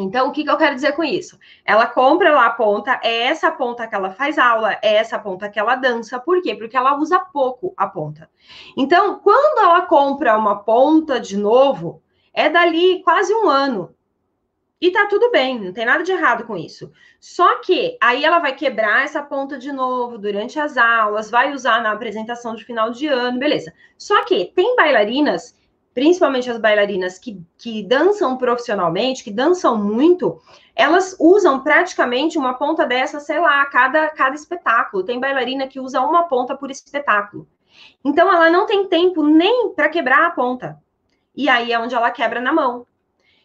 Então, o que, que eu quero dizer com isso? Ela compra lá a ponta, é essa ponta que ela faz aula, é essa ponta que ela dança. Por quê? Porque ela usa pouco a ponta. Então, quando ela compra uma ponta de novo, é dali quase um ano. E tá tudo bem, não tem nada de errado com isso. Só que aí ela vai quebrar essa ponta de novo durante as aulas, vai usar na apresentação de final de ano, beleza. Só que tem bailarinas principalmente as bailarinas que, que dançam profissionalmente, que dançam muito, elas usam praticamente uma ponta dessa, sei lá, cada, cada espetáculo. Tem bailarina que usa uma ponta por espetáculo. Então, ela não tem tempo nem para quebrar a ponta. E aí é onde ela quebra na mão.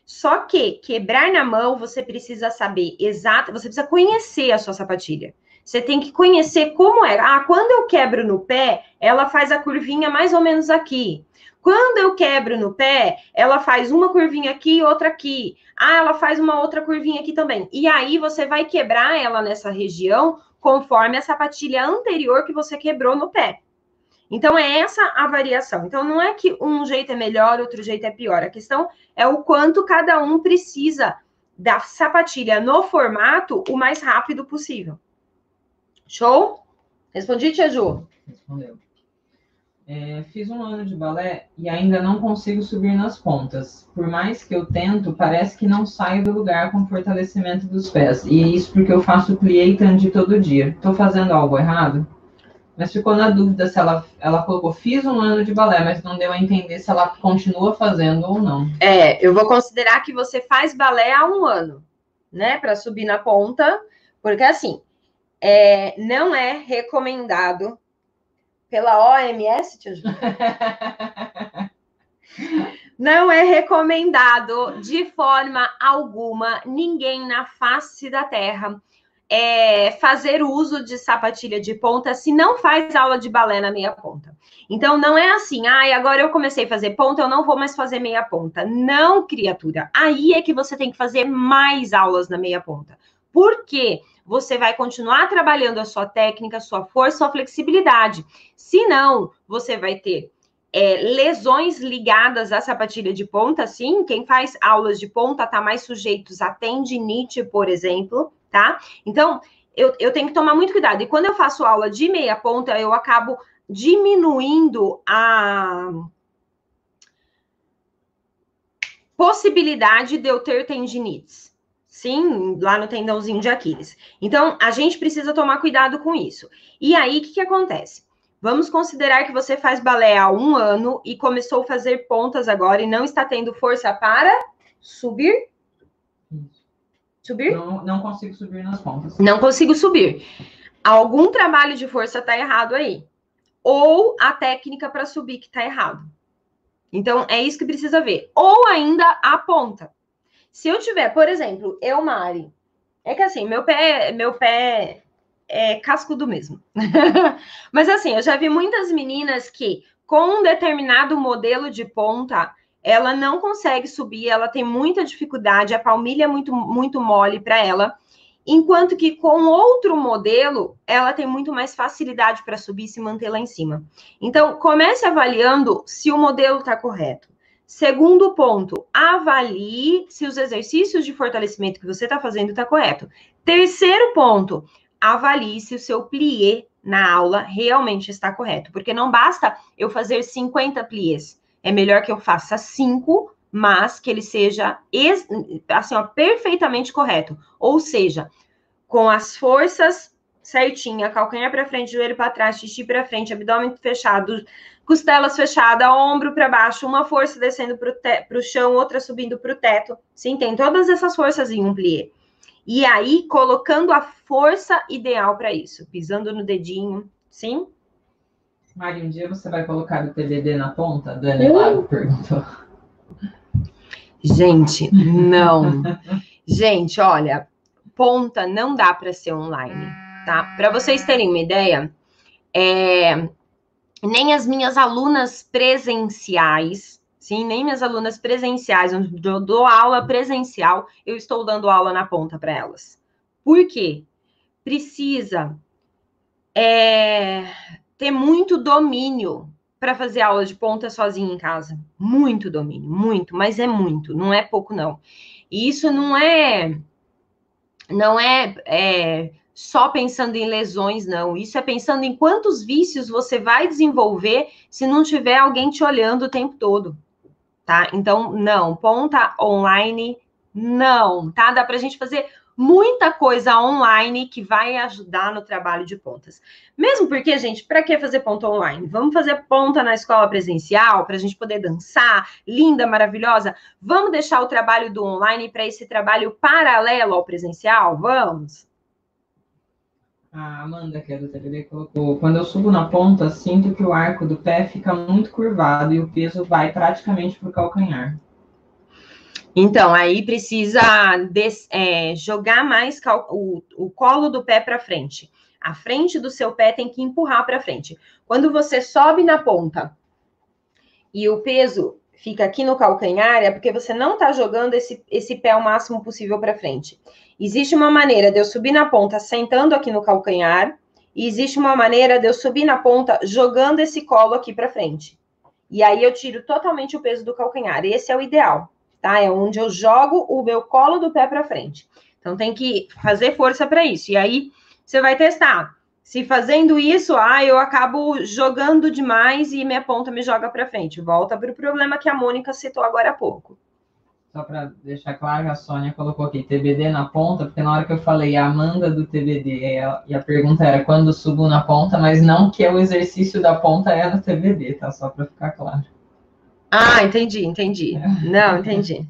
Só que quebrar na mão, você precisa saber exato, você precisa conhecer a sua sapatilha. Você tem que conhecer como é. Ah, quando eu quebro no pé, ela faz a curvinha mais ou menos aqui. Quando eu quebro no pé, ela faz uma curvinha aqui e outra aqui. Ah, ela faz uma outra curvinha aqui também. E aí você vai quebrar ela nessa região conforme a sapatilha anterior que você quebrou no pé. Então é essa a variação. Então não é que um jeito é melhor, outro jeito é pior. A questão é o quanto cada um precisa da sapatilha no formato o mais rápido possível. Show? Respondi, Tia Ju? Respondeu. É, fiz um ano de balé e ainda não consigo subir nas pontas. Por mais que eu tento, parece que não saio do lugar com fortalecimento dos pés. E é isso porque eu faço plié e tandi todo dia. Estou fazendo algo errado? Mas ficou na dúvida se ela, ela colocou, fiz um ano de balé, mas não deu a entender se ela continua fazendo ou não. É, eu vou considerar que você faz balé há um ano, né? Para subir na ponta, porque assim, é, não é recomendado pela OMS, tio Não é recomendado de forma alguma ninguém na face da Terra é, fazer uso de sapatilha de ponta se não faz aula de balé na meia ponta. Então não é assim, ai, ah, agora eu comecei a fazer ponta, eu não vou mais fazer meia ponta. Não, criatura. Aí é que você tem que fazer mais aulas na meia ponta. Por quê? você vai continuar trabalhando a sua técnica, sua força, sua flexibilidade. Se não, você vai ter é, lesões ligadas à sapatilha de ponta, sim. Quem faz aulas de ponta está mais sujeitos a tendinite, por exemplo, tá? Então, eu, eu tenho que tomar muito cuidado. E quando eu faço aula de meia ponta, eu acabo diminuindo a possibilidade de eu ter tendinites. Sim, lá no tendãozinho de Aquiles. Então, a gente precisa tomar cuidado com isso. E aí, o que, que acontece? Vamos considerar que você faz balé há um ano e começou a fazer pontas agora e não está tendo força para subir? Subir? Não, não consigo subir nas pontas. Não consigo subir. Algum trabalho de força está errado aí. Ou a técnica para subir que está errado. Então, é isso que precisa ver. Ou ainda a ponta. Se eu tiver, por exemplo, eu, Mari, é que assim, meu pé, meu pé é cascudo mesmo. Mas assim, eu já vi muitas meninas que, com um determinado modelo de ponta, ela não consegue subir, ela tem muita dificuldade, a palmilha é muito, muito mole para ela. Enquanto que com outro modelo, ela tem muito mais facilidade para subir e se manter lá em cima. Então, comece avaliando se o modelo está correto. Segundo ponto, avalie se os exercícios de fortalecimento que você está fazendo está correto. Terceiro ponto, avalie se o seu plié na aula realmente está correto. Porque não basta eu fazer 50 pliés. É melhor que eu faça 5 mas que ele seja assim, ó, perfeitamente correto. Ou seja, com as forças certinha, calcanhar para frente, joelho para trás, xixi para frente, abdômen fechado, costelas fechadas, ombro para baixo, uma força descendo para o chão, outra subindo para o teto. Sim, tem todas essas forças em um plié. E aí, colocando a força ideal para isso, pisando no dedinho, sim? Mari, um dia você vai colocar o TBD na ponta? Dani uh. perguntou. Gente, não. Gente, olha, ponta não dá para ser online, tá? Para vocês terem uma ideia, é, nem as minhas alunas presenciais, sim, nem minhas alunas presenciais, onde eu dou aula presencial, eu estou dando aula na ponta para elas. Por quê? Precisa é, ter muito domínio para fazer aula de ponta sozinha em casa. Muito domínio, muito, mas é muito, não é pouco, não. E isso não é. Não é, é só pensando em lesões, não. Isso é pensando em quantos vícios você vai desenvolver se não tiver alguém te olhando o tempo todo. Tá? Então, não, ponta online, não, tá? Dá para a gente fazer muita coisa online que vai ajudar no trabalho de pontas. Mesmo porque, gente, para que fazer ponta online? Vamos fazer ponta na escola presencial para a gente poder dançar, linda, maravilhosa. Vamos deixar o trabalho do online para esse trabalho paralelo ao presencial? Vamos? A Amanda, que é do TVD, colocou: quando eu subo na ponta, sinto que o arco do pé fica muito curvado e o peso vai praticamente para o calcanhar. Então, aí precisa des, é, jogar mais o, o colo do pé para frente. A frente do seu pé tem que empurrar para frente. Quando você sobe na ponta e o peso fica aqui no calcanhar, é porque você não está jogando esse, esse pé o máximo possível para frente. Existe uma maneira de eu subir na ponta sentando aqui no calcanhar, e existe uma maneira de eu subir na ponta jogando esse colo aqui para frente. E aí eu tiro totalmente o peso do calcanhar. Esse é o ideal tá? É onde eu jogo o meu colo do pé para frente. Então tem que fazer força para isso. E aí você vai testar. Se fazendo isso, ah, eu acabo jogando demais e minha ponta me joga para frente. Volta para o problema que a Mônica citou agora há pouco. Só para deixar claro, a Sônia colocou aqui TBD na ponta, porque na hora que eu falei a Amanda do TBD, e a pergunta era quando subo na ponta, mas não que o exercício da ponta é no TBD, tá? Só para ficar claro. Ah, entendi, entendi. Não, entendi.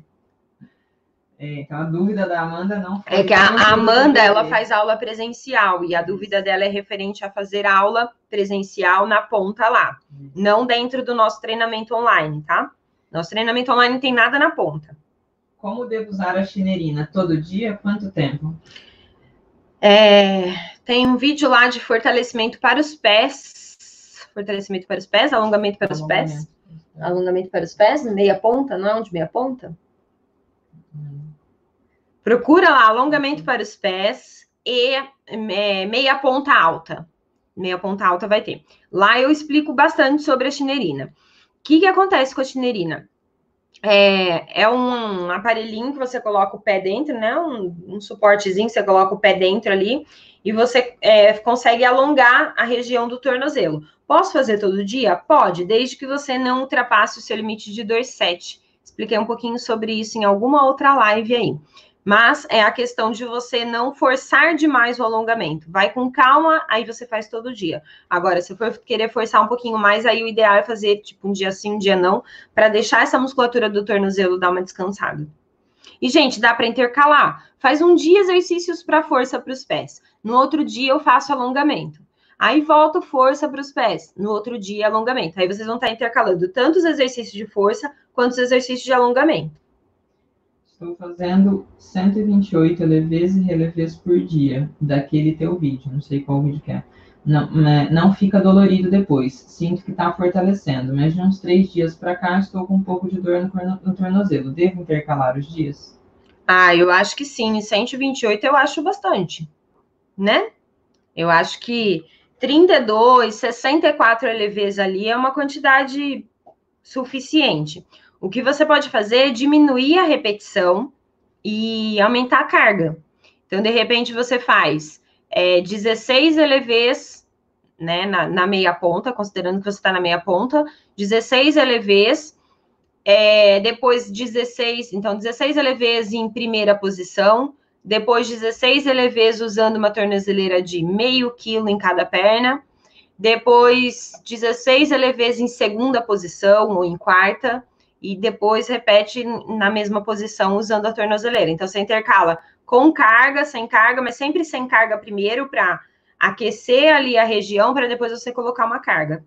É, então a dúvida da Amanda não foi. É que a, a Amanda ela faz aula presencial e a dúvida dela é referente a fazer aula presencial na ponta lá, não dentro do nosso treinamento online, tá? Nosso treinamento online não tem nada na ponta. Como devo usar a chinerina? Todo dia? Quanto tempo? É, tem um vídeo lá de fortalecimento para os pés. Fortalecimento para os pés, alongamento para alongamento. os pés alongamento para os pés, meia ponta, não é onde meia ponta? Procura lá, alongamento para os pés e é, meia ponta alta. Meia ponta alta vai ter. Lá eu explico bastante sobre a chinerina. O que, que acontece com a chinerina? É, é, um aparelhinho que você coloca o pé dentro, né? Um, um suportezinho que você coloca o pé dentro ali e você é, consegue alongar a região do tornozelo. Posso fazer todo dia? Pode, desde que você não ultrapasse o seu limite de 2,7, Expliquei um pouquinho sobre isso em alguma outra live aí. Mas é a questão de você não forçar demais o alongamento. Vai com calma, aí você faz todo dia. Agora, se for querer forçar um pouquinho mais, aí o ideal é fazer tipo um dia sim, um dia não, para deixar essa musculatura do tornozelo dar uma descansada. E, gente, dá para intercalar. Faz um dia exercícios para força para os pés. No outro dia eu faço alongamento. Aí volto força para os pés. No outro dia, alongamento. Aí vocês vão estar intercalando tanto os exercícios de força quanto os exercícios de alongamento. Estou fazendo 128 leves e releves por dia daquele teu vídeo. Não sei qual vídeo que é. Não, né, não fica dolorido depois. Sinto que está fortalecendo. Mas de uns três dias para cá, estou com um pouco de dor no, no tornozelo. Devo intercalar os dias? Ah, eu acho que sim. 128 eu acho bastante. Né? Eu acho que 32, 64 LVs ali é uma quantidade suficiente. O que você pode fazer é diminuir a repetição e aumentar a carga. Então, de repente, você faz é, 16 LVs né, na, na, meia ponta, considerando que você está na meia ponta, 16 LVs, é, depois 16, então 16 LVs em primeira posição, depois 16 LVs usando uma tornozeleira de meio quilo em cada perna, depois 16 LVs em segunda posição ou em quarta, e depois repete na mesma posição usando a tornozeleira. Então você intercala com carga, sem carga, mas sempre sem carga primeiro para aquecer ali a região para depois você colocar uma carga.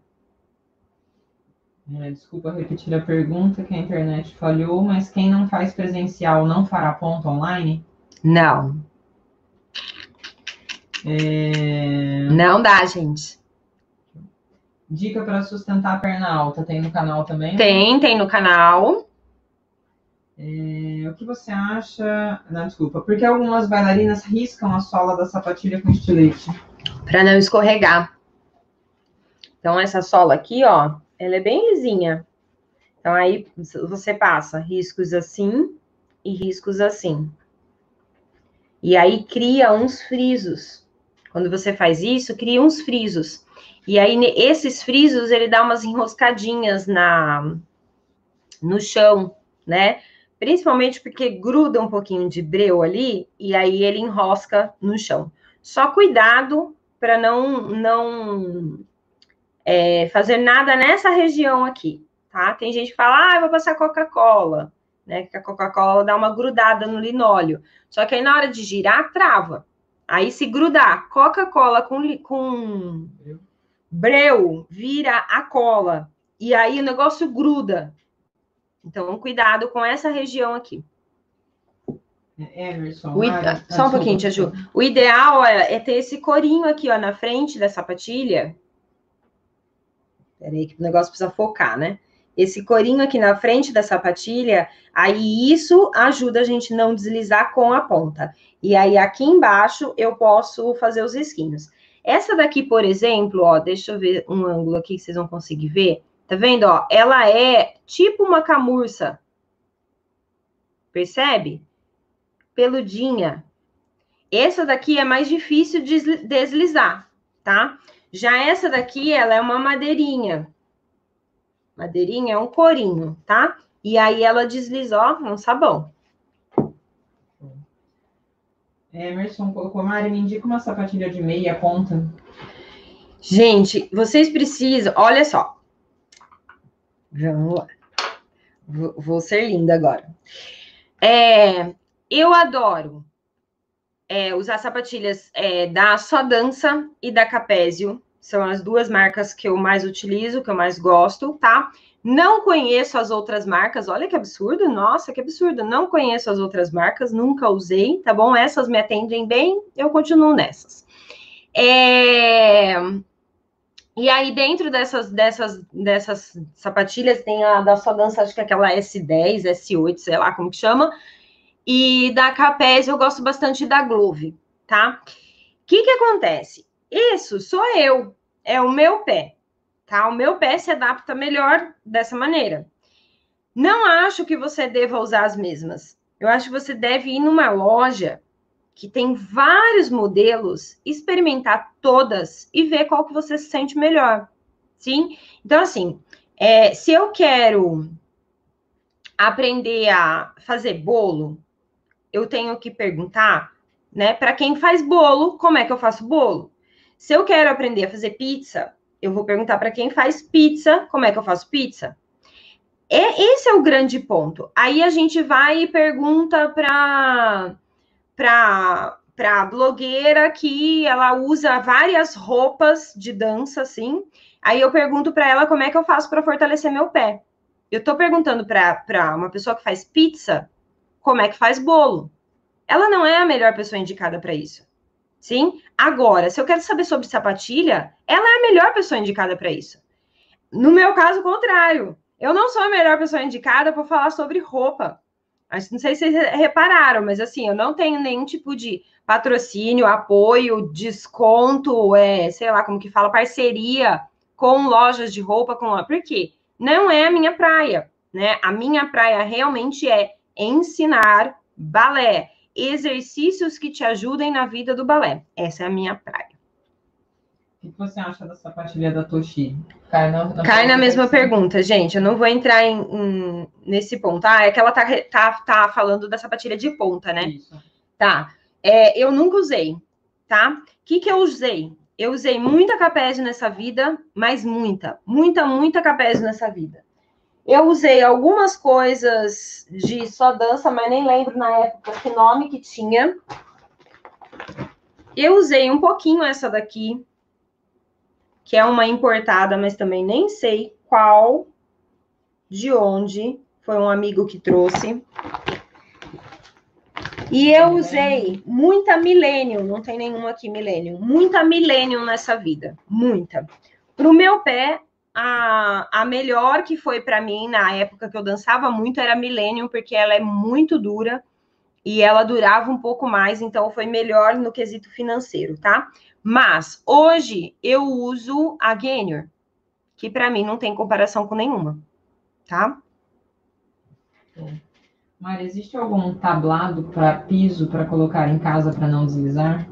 É, desculpa repetir a pergunta, que a internet falhou, mas quem não faz presencial não fará ponto online? Não. É... Não dá, gente. Dica para sustentar a perna alta, tem no canal também? Tem, tem no canal. É, o que você acha? Não, desculpa. Por que algumas bailarinas riscam a sola da sapatilha com estilete? Para não escorregar. Então, essa sola aqui, ó, ela é bem lisinha. Então, aí você passa riscos assim e riscos assim. E aí cria uns frisos. Quando você faz isso, cria uns frisos. E aí esses frisos ele dá umas enroscadinhas na no chão, né? Principalmente porque gruda um pouquinho de breu ali e aí ele enrosca no chão. Só cuidado para não não é, fazer nada nessa região aqui, tá? Tem gente que fala, ah, eu vou passar Coca-Cola né? Que a Coca-Cola dá uma grudada no linóleo. Só que aí na hora de girar, trava. Aí se grudar Coca-Cola com, com breu, vira a cola. E aí o negócio gruda. Então, cuidado com essa região aqui. Emerson, o, só um pouquinho, Tia Ju. O ideal é, é, ter esse corinho aqui, ó, na frente da sapatilha. Peraí, que o negócio precisa focar, né? Esse corinho aqui na frente da sapatilha, aí isso ajuda a gente não deslizar com a ponta. E aí aqui embaixo eu posso fazer os risquinhos. Essa daqui, por exemplo, ó, deixa eu ver um ângulo aqui que vocês vão conseguir ver. Tá vendo, ó? Ela é tipo uma camurça. Percebe? Peludinha. Essa daqui é mais difícil de deslizar, tá? Já essa daqui, ela é uma madeirinha. Madeirinha é um corinho, tá? E aí ela desliza, ó, um sabão. Emerson colocou, Mari, me indica uma sapatilha de meia ponta. Gente, vocês precisam, olha só. Vamos lá. Vou, vou ser linda agora. É, eu adoro é, usar sapatilhas é, da Só Dança e da Capésio. São as duas marcas que eu mais utilizo, que eu mais gosto, tá? Não conheço as outras marcas. Olha que absurdo, nossa, que absurdo. Não conheço as outras marcas, nunca usei, tá bom? Essas me atendem bem, eu continuo nessas. É... E aí, dentro dessas, dessas, dessas sapatilhas, tem a da sua dança, acho que é aquela S10, S8, sei lá como que chama. E da Capes eu gosto bastante da Glove, tá? O que que acontece? Isso sou eu, é o meu pé, tá? O meu pé se adapta melhor dessa maneira. Não acho que você deva usar as mesmas. Eu acho que você deve ir numa loja que tem vários modelos, experimentar todas e ver qual que você se sente melhor. Sim? Então, assim, é, se eu quero aprender a fazer bolo, eu tenho que perguntar, né, para quem faz bolo, como é que eu faço bolo? Se eu quero aprender a fazer pizza, eu vou perguntar para quem faz pizza, como é que eu faço pizza? É, esse é o grande ponto. Aí a gente vai e pergunta para para blogueira que ela usa várias roupas de dança assim. Aí eu pergunto para ela como é que eu faço para fortalecer meu pé. Eu estou perguntando para uma pessoa que faz pizza como é que faz bolo. Ela não é a melhor pessoa indicada para isso. Sim? Agora, se eu quero saber sobre sapatilha, ela é a melhor pessoa indicada para isso. No meu caso, contrário. Eu não sou a melhor pessoa indicada para falar sobre roupa. Não sei se vocês repararam, mas assim, eu não tenho nenhum tipo de patrocínio, apoio, desconto, é, sei lá como que fala, parceria com lojas de roupa, com por quê? Não é a minha praia, né? A minha praia realmente é ensinar balé, exercícios que te ajudem na vida do balé. Essa é a minha praia. O que você acha da sapatilha da Toshi? Cai na, na, Cai na mesma pergunta, gente. Eu não vou entrar em, em, nesse ponto. Ah, é que ela tá, tá, tá falando da sapatilha de ponta, né? Isso. Tá. É, eu nunca usei, tá? O que, que eu usei? Eu usei muita capésio nessa vida, mas muita, muita, muita capésio nessa vida. Eu usei algumas coisas de só dança, mas nem lembro na época que nome que tinha. Eu usei um pouquinho essa daqui, que é uma importada, mas também nem sei qual, de onde. Foi um amigo que trouxe. E eu usei muita Millennium, não tem nenhuma aqui Millennium, muita Millennium nessa vida, muita. Para o meu pé, a, a melhor que foi para mim na época que eu dançava muito era Millennium, porque ela é muito dura e ela durava um pouco mais, então foi melhor no quesito financeiro, tá? Mas hoje eu uso a Gainer, que para mim não tem comparação com nenhuma, tá? Mari, existe algum tablado para piso para colocar em casa para não deslizar?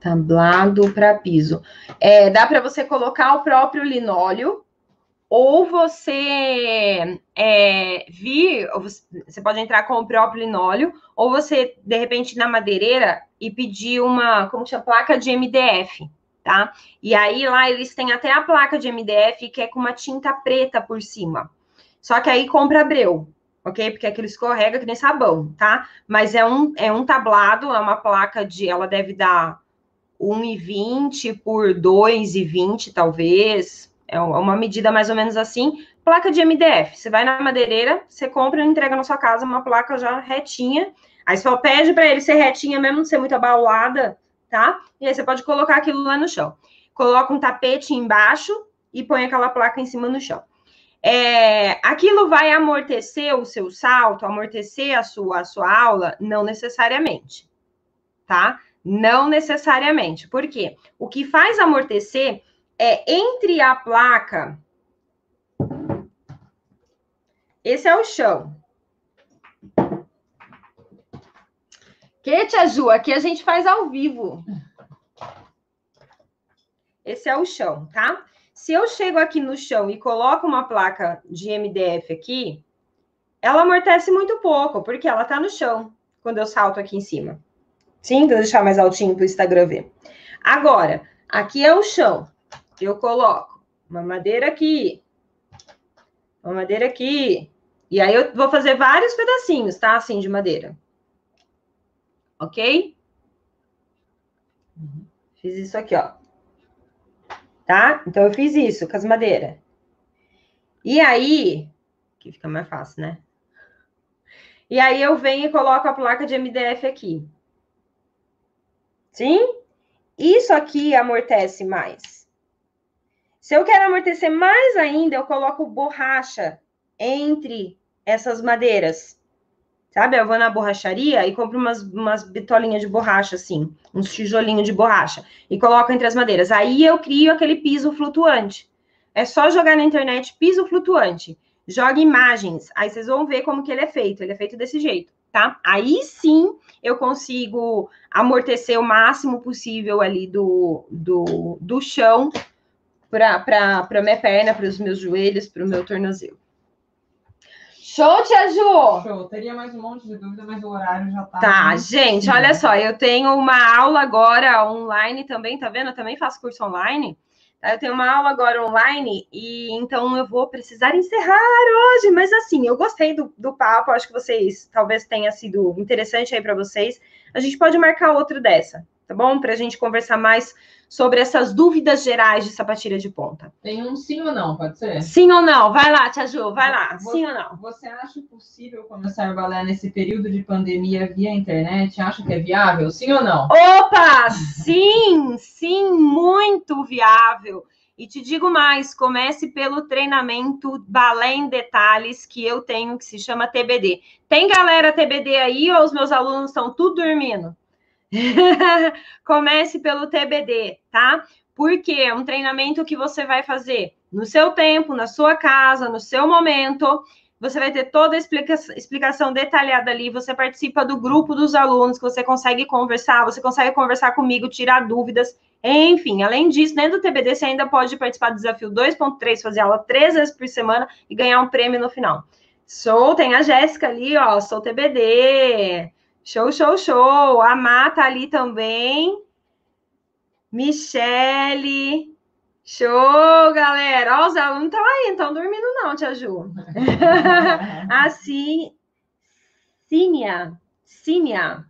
Tablado para piso. É, dá para você colocar o próprio linóleo ou você é, vir, você pode entrar com o próprio linóleo, ou você, de repente, na madeireira e pedir uma, como chama, placa de MDF, tá? E aí lá eles têm até a placa de MDF que é com uma tinta preta por cima. Só que aí compra breu, ok? Porque aquilo escorrega que nem sabão, tá? Mas é um, é um tablado, é uma placa de, ela deve dar 1,20 por 2,20 talvez, é uma medida mais ou menos assim. Placa de MDF. Você vai na madeireira, você compra e entrega na sua casa uma placa já retinha. Aí só pede para ele ser retinha, mesmo não ser muito abaulada, tá? E aí você pode colocar aquilo lá no chão. Coloca um tapete embaixo e põe aquela placa em cima no chão. É, aquilo vai amortecer o seu salto, amortecer a sua, a sua aula? Não necessariamente, tá? Não necessariamente. Por quê? O que faz amortecer é entre a placa. Esse é o chão. Que, tia Ju? Aqui a gente faz ao vivo. Esse é o chão, tá? Se eu chego aqui no chão e coloco uma placa de MDF aqui, ela amortece muito pouco, porque ela tá no chão quando eu salto aqui em cima. Vou deixar mais altinho para o Instagram ver. Agora, aqui é o chão eu coloco uma madeira aqui, uma madeira aqui, e aí eu vou fazer vários pedacinhos, tá? Assim, de madeira. Ok? Fiz isso aqui, ó. Tá? Então, eu fiz isso com as madeiras. E aí, que fica mais fácil, né? E aí, eu venho e coloco a placa de MDF aqui. Sim? Isso aqui amortece mais. Se eu quero amortecer mais ainda, eu coloco borracha entre essas madeiras. Sabe? Eu vou na borracharia e compro umas, umas bitolinhas de borracha, assim, uns tijolinhos de borracha, e coloco entre as madeiras. Aí eu crio aquele piso flutuante. É só jogar na internet piso flutuante. Joga imagens, aí vocês vão ver como que ele é feito. Ele é feito desse jeito, tá? Aí sim eu consigo amortecer o máximo possível ali do, do, do chão para minha perna, para os meus joelhos, para o meu tornozelo. Show, Tia Ju! Show. Teria mais um monte de dúvida, mas o horário já tá. Tá, gente, Sim. olha só, eu tenho uma aula agora online também, tá vendo? Eu também faço curso online. Eu tenho uma aula agora online e então eu vou precisar encerrar hoje. Mas assim, eu gostei do, do papo, acho que vocês talvez tenha sido interessante aí para vocês. A gente pode marcar outro dessa, tá bom? Para a gente conversar mais sobre essas dúvidas gerais de sapatilha de ponta. Tem um sim ou não, pode ser? Sim ou não? Vai lá, Tia Ju, vai lá. Vou- Sim ou não? Você acha possível começar balé nesse período de pandemia via internet? Acha que é viável? Sim ou não? Opa! Sim, sim, muito viável. E te digo mais, comece pelo treinamento Balé em Detalhes que eu tenho, que se chama TBD. Tem galera TBD aí ou os meus alunos estão tudo dormindo? comece pelo TBD, tá? Porque é um treinamento que você vai fazer no seu tempo, na sua casa, no seu momento. Você vai ter toda a explica- explicação detalhada ali. Você participa do grupo dos alunos, que você consegue conversar, você consegue conversar comigo, tirar dúvidas. Enfim, além disso, dentro do TBD, você ainda pode participar do desafio 2.3, fazer aula três vezes por semana e ganhar um prêmio no final. Sou, tem a Jéssica ali, ó, sou TBD. Show, show, show. A Má tá ali também. Michele. Show, galera. Ó, os alunos estão aí, não estão dormindo não, Tia Ju. Assim, Cínia. Cínia.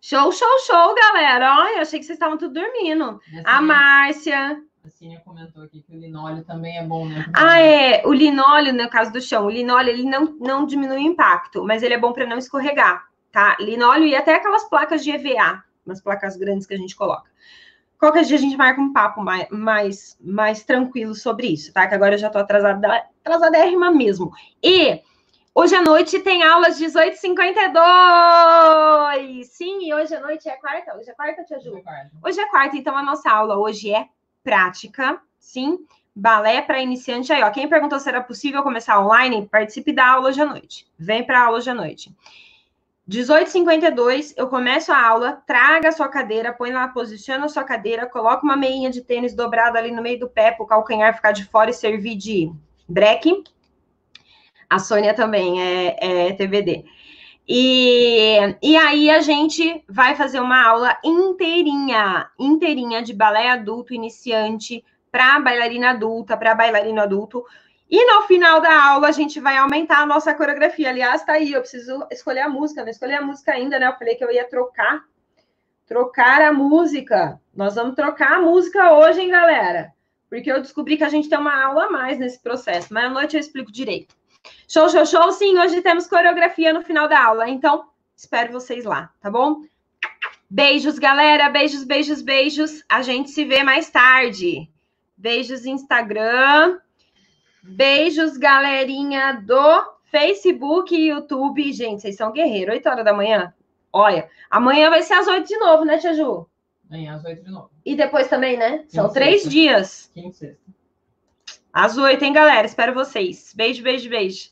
Show, show, show, galera. Ó, eu achei que vocês estavam tudo dormindo. A Márcia. A Cíntia comentou aqui que o linóleo também é bom, né? Ah, é. O linóleo, no caso do chão, o linóleo, ele não, não diminui o impacto, mas ele é bom para não escorregar, tá? Linóleo e até aquelas placas de EVA, umas placas grandes que a gente coloca. Qualquer dia a gente marca um papo mais, mais, mais tranquilo sobre isso, tá? Que agora eu já tô atrasada, atrasadérrima mesmo. E hoje à noite tem aulas 18h52! Sim, e hoje à noite é quarta? Hoje é quarta, Tia Ju? Hoje é quarta, então a nossa aula hoje é prática, sim? Balé para iniciante aí, ó. Quem perguntou se era possível começar online, participe da aula hoje à noite. Vem para a aula hoje à noite. 18h52, eu começo a aula, traga a sua cadeira, põe lá, posiciona a sua cadeira, coloca uma meinha de tênis dobrada ali no meio do pé, para o calcanhar ficar de fora e servir de breque. A Sônia também é, é TBD. E, e aí a gente vai fazer uma aula inteirinha, inteirinha de balé adulto iniciante para bailarina adulta, para bailarino adulto. E no final da aula a gente vai aumentar a nossa coreografia. Aliás, tá aí, eu preciso escolher a música, não escolhi a música ainda, né? Eu falei que eu ia trocar, trocar a música. Nós vamos trocar a música hoje, hein, galera? Porque eu descobri que a gente tem uma aula a mais nesse processo, mas à noite eu explico direito. Show, show, show. Sim, hoje temos coreografia no final da aula. Então, espero vocês lá, tá bom? Beijos, galera. Beijos, beijos, beijos. A gente se vê mais tarde. Beijos, Instagram. Beijos, galerinha do Facebook e YouTube. Gente, vocês são guerreiros. 8 horas da manhã. Olha, amanhã vai ser às 8 de novo, né, Tia Ju? Amanhã às 8 de novo. E depois também, né? São Sim, três sexta. dias. Quinta e sexta. Às 8, hein, galera? Espero vocês. Beijo, beijo, beijo.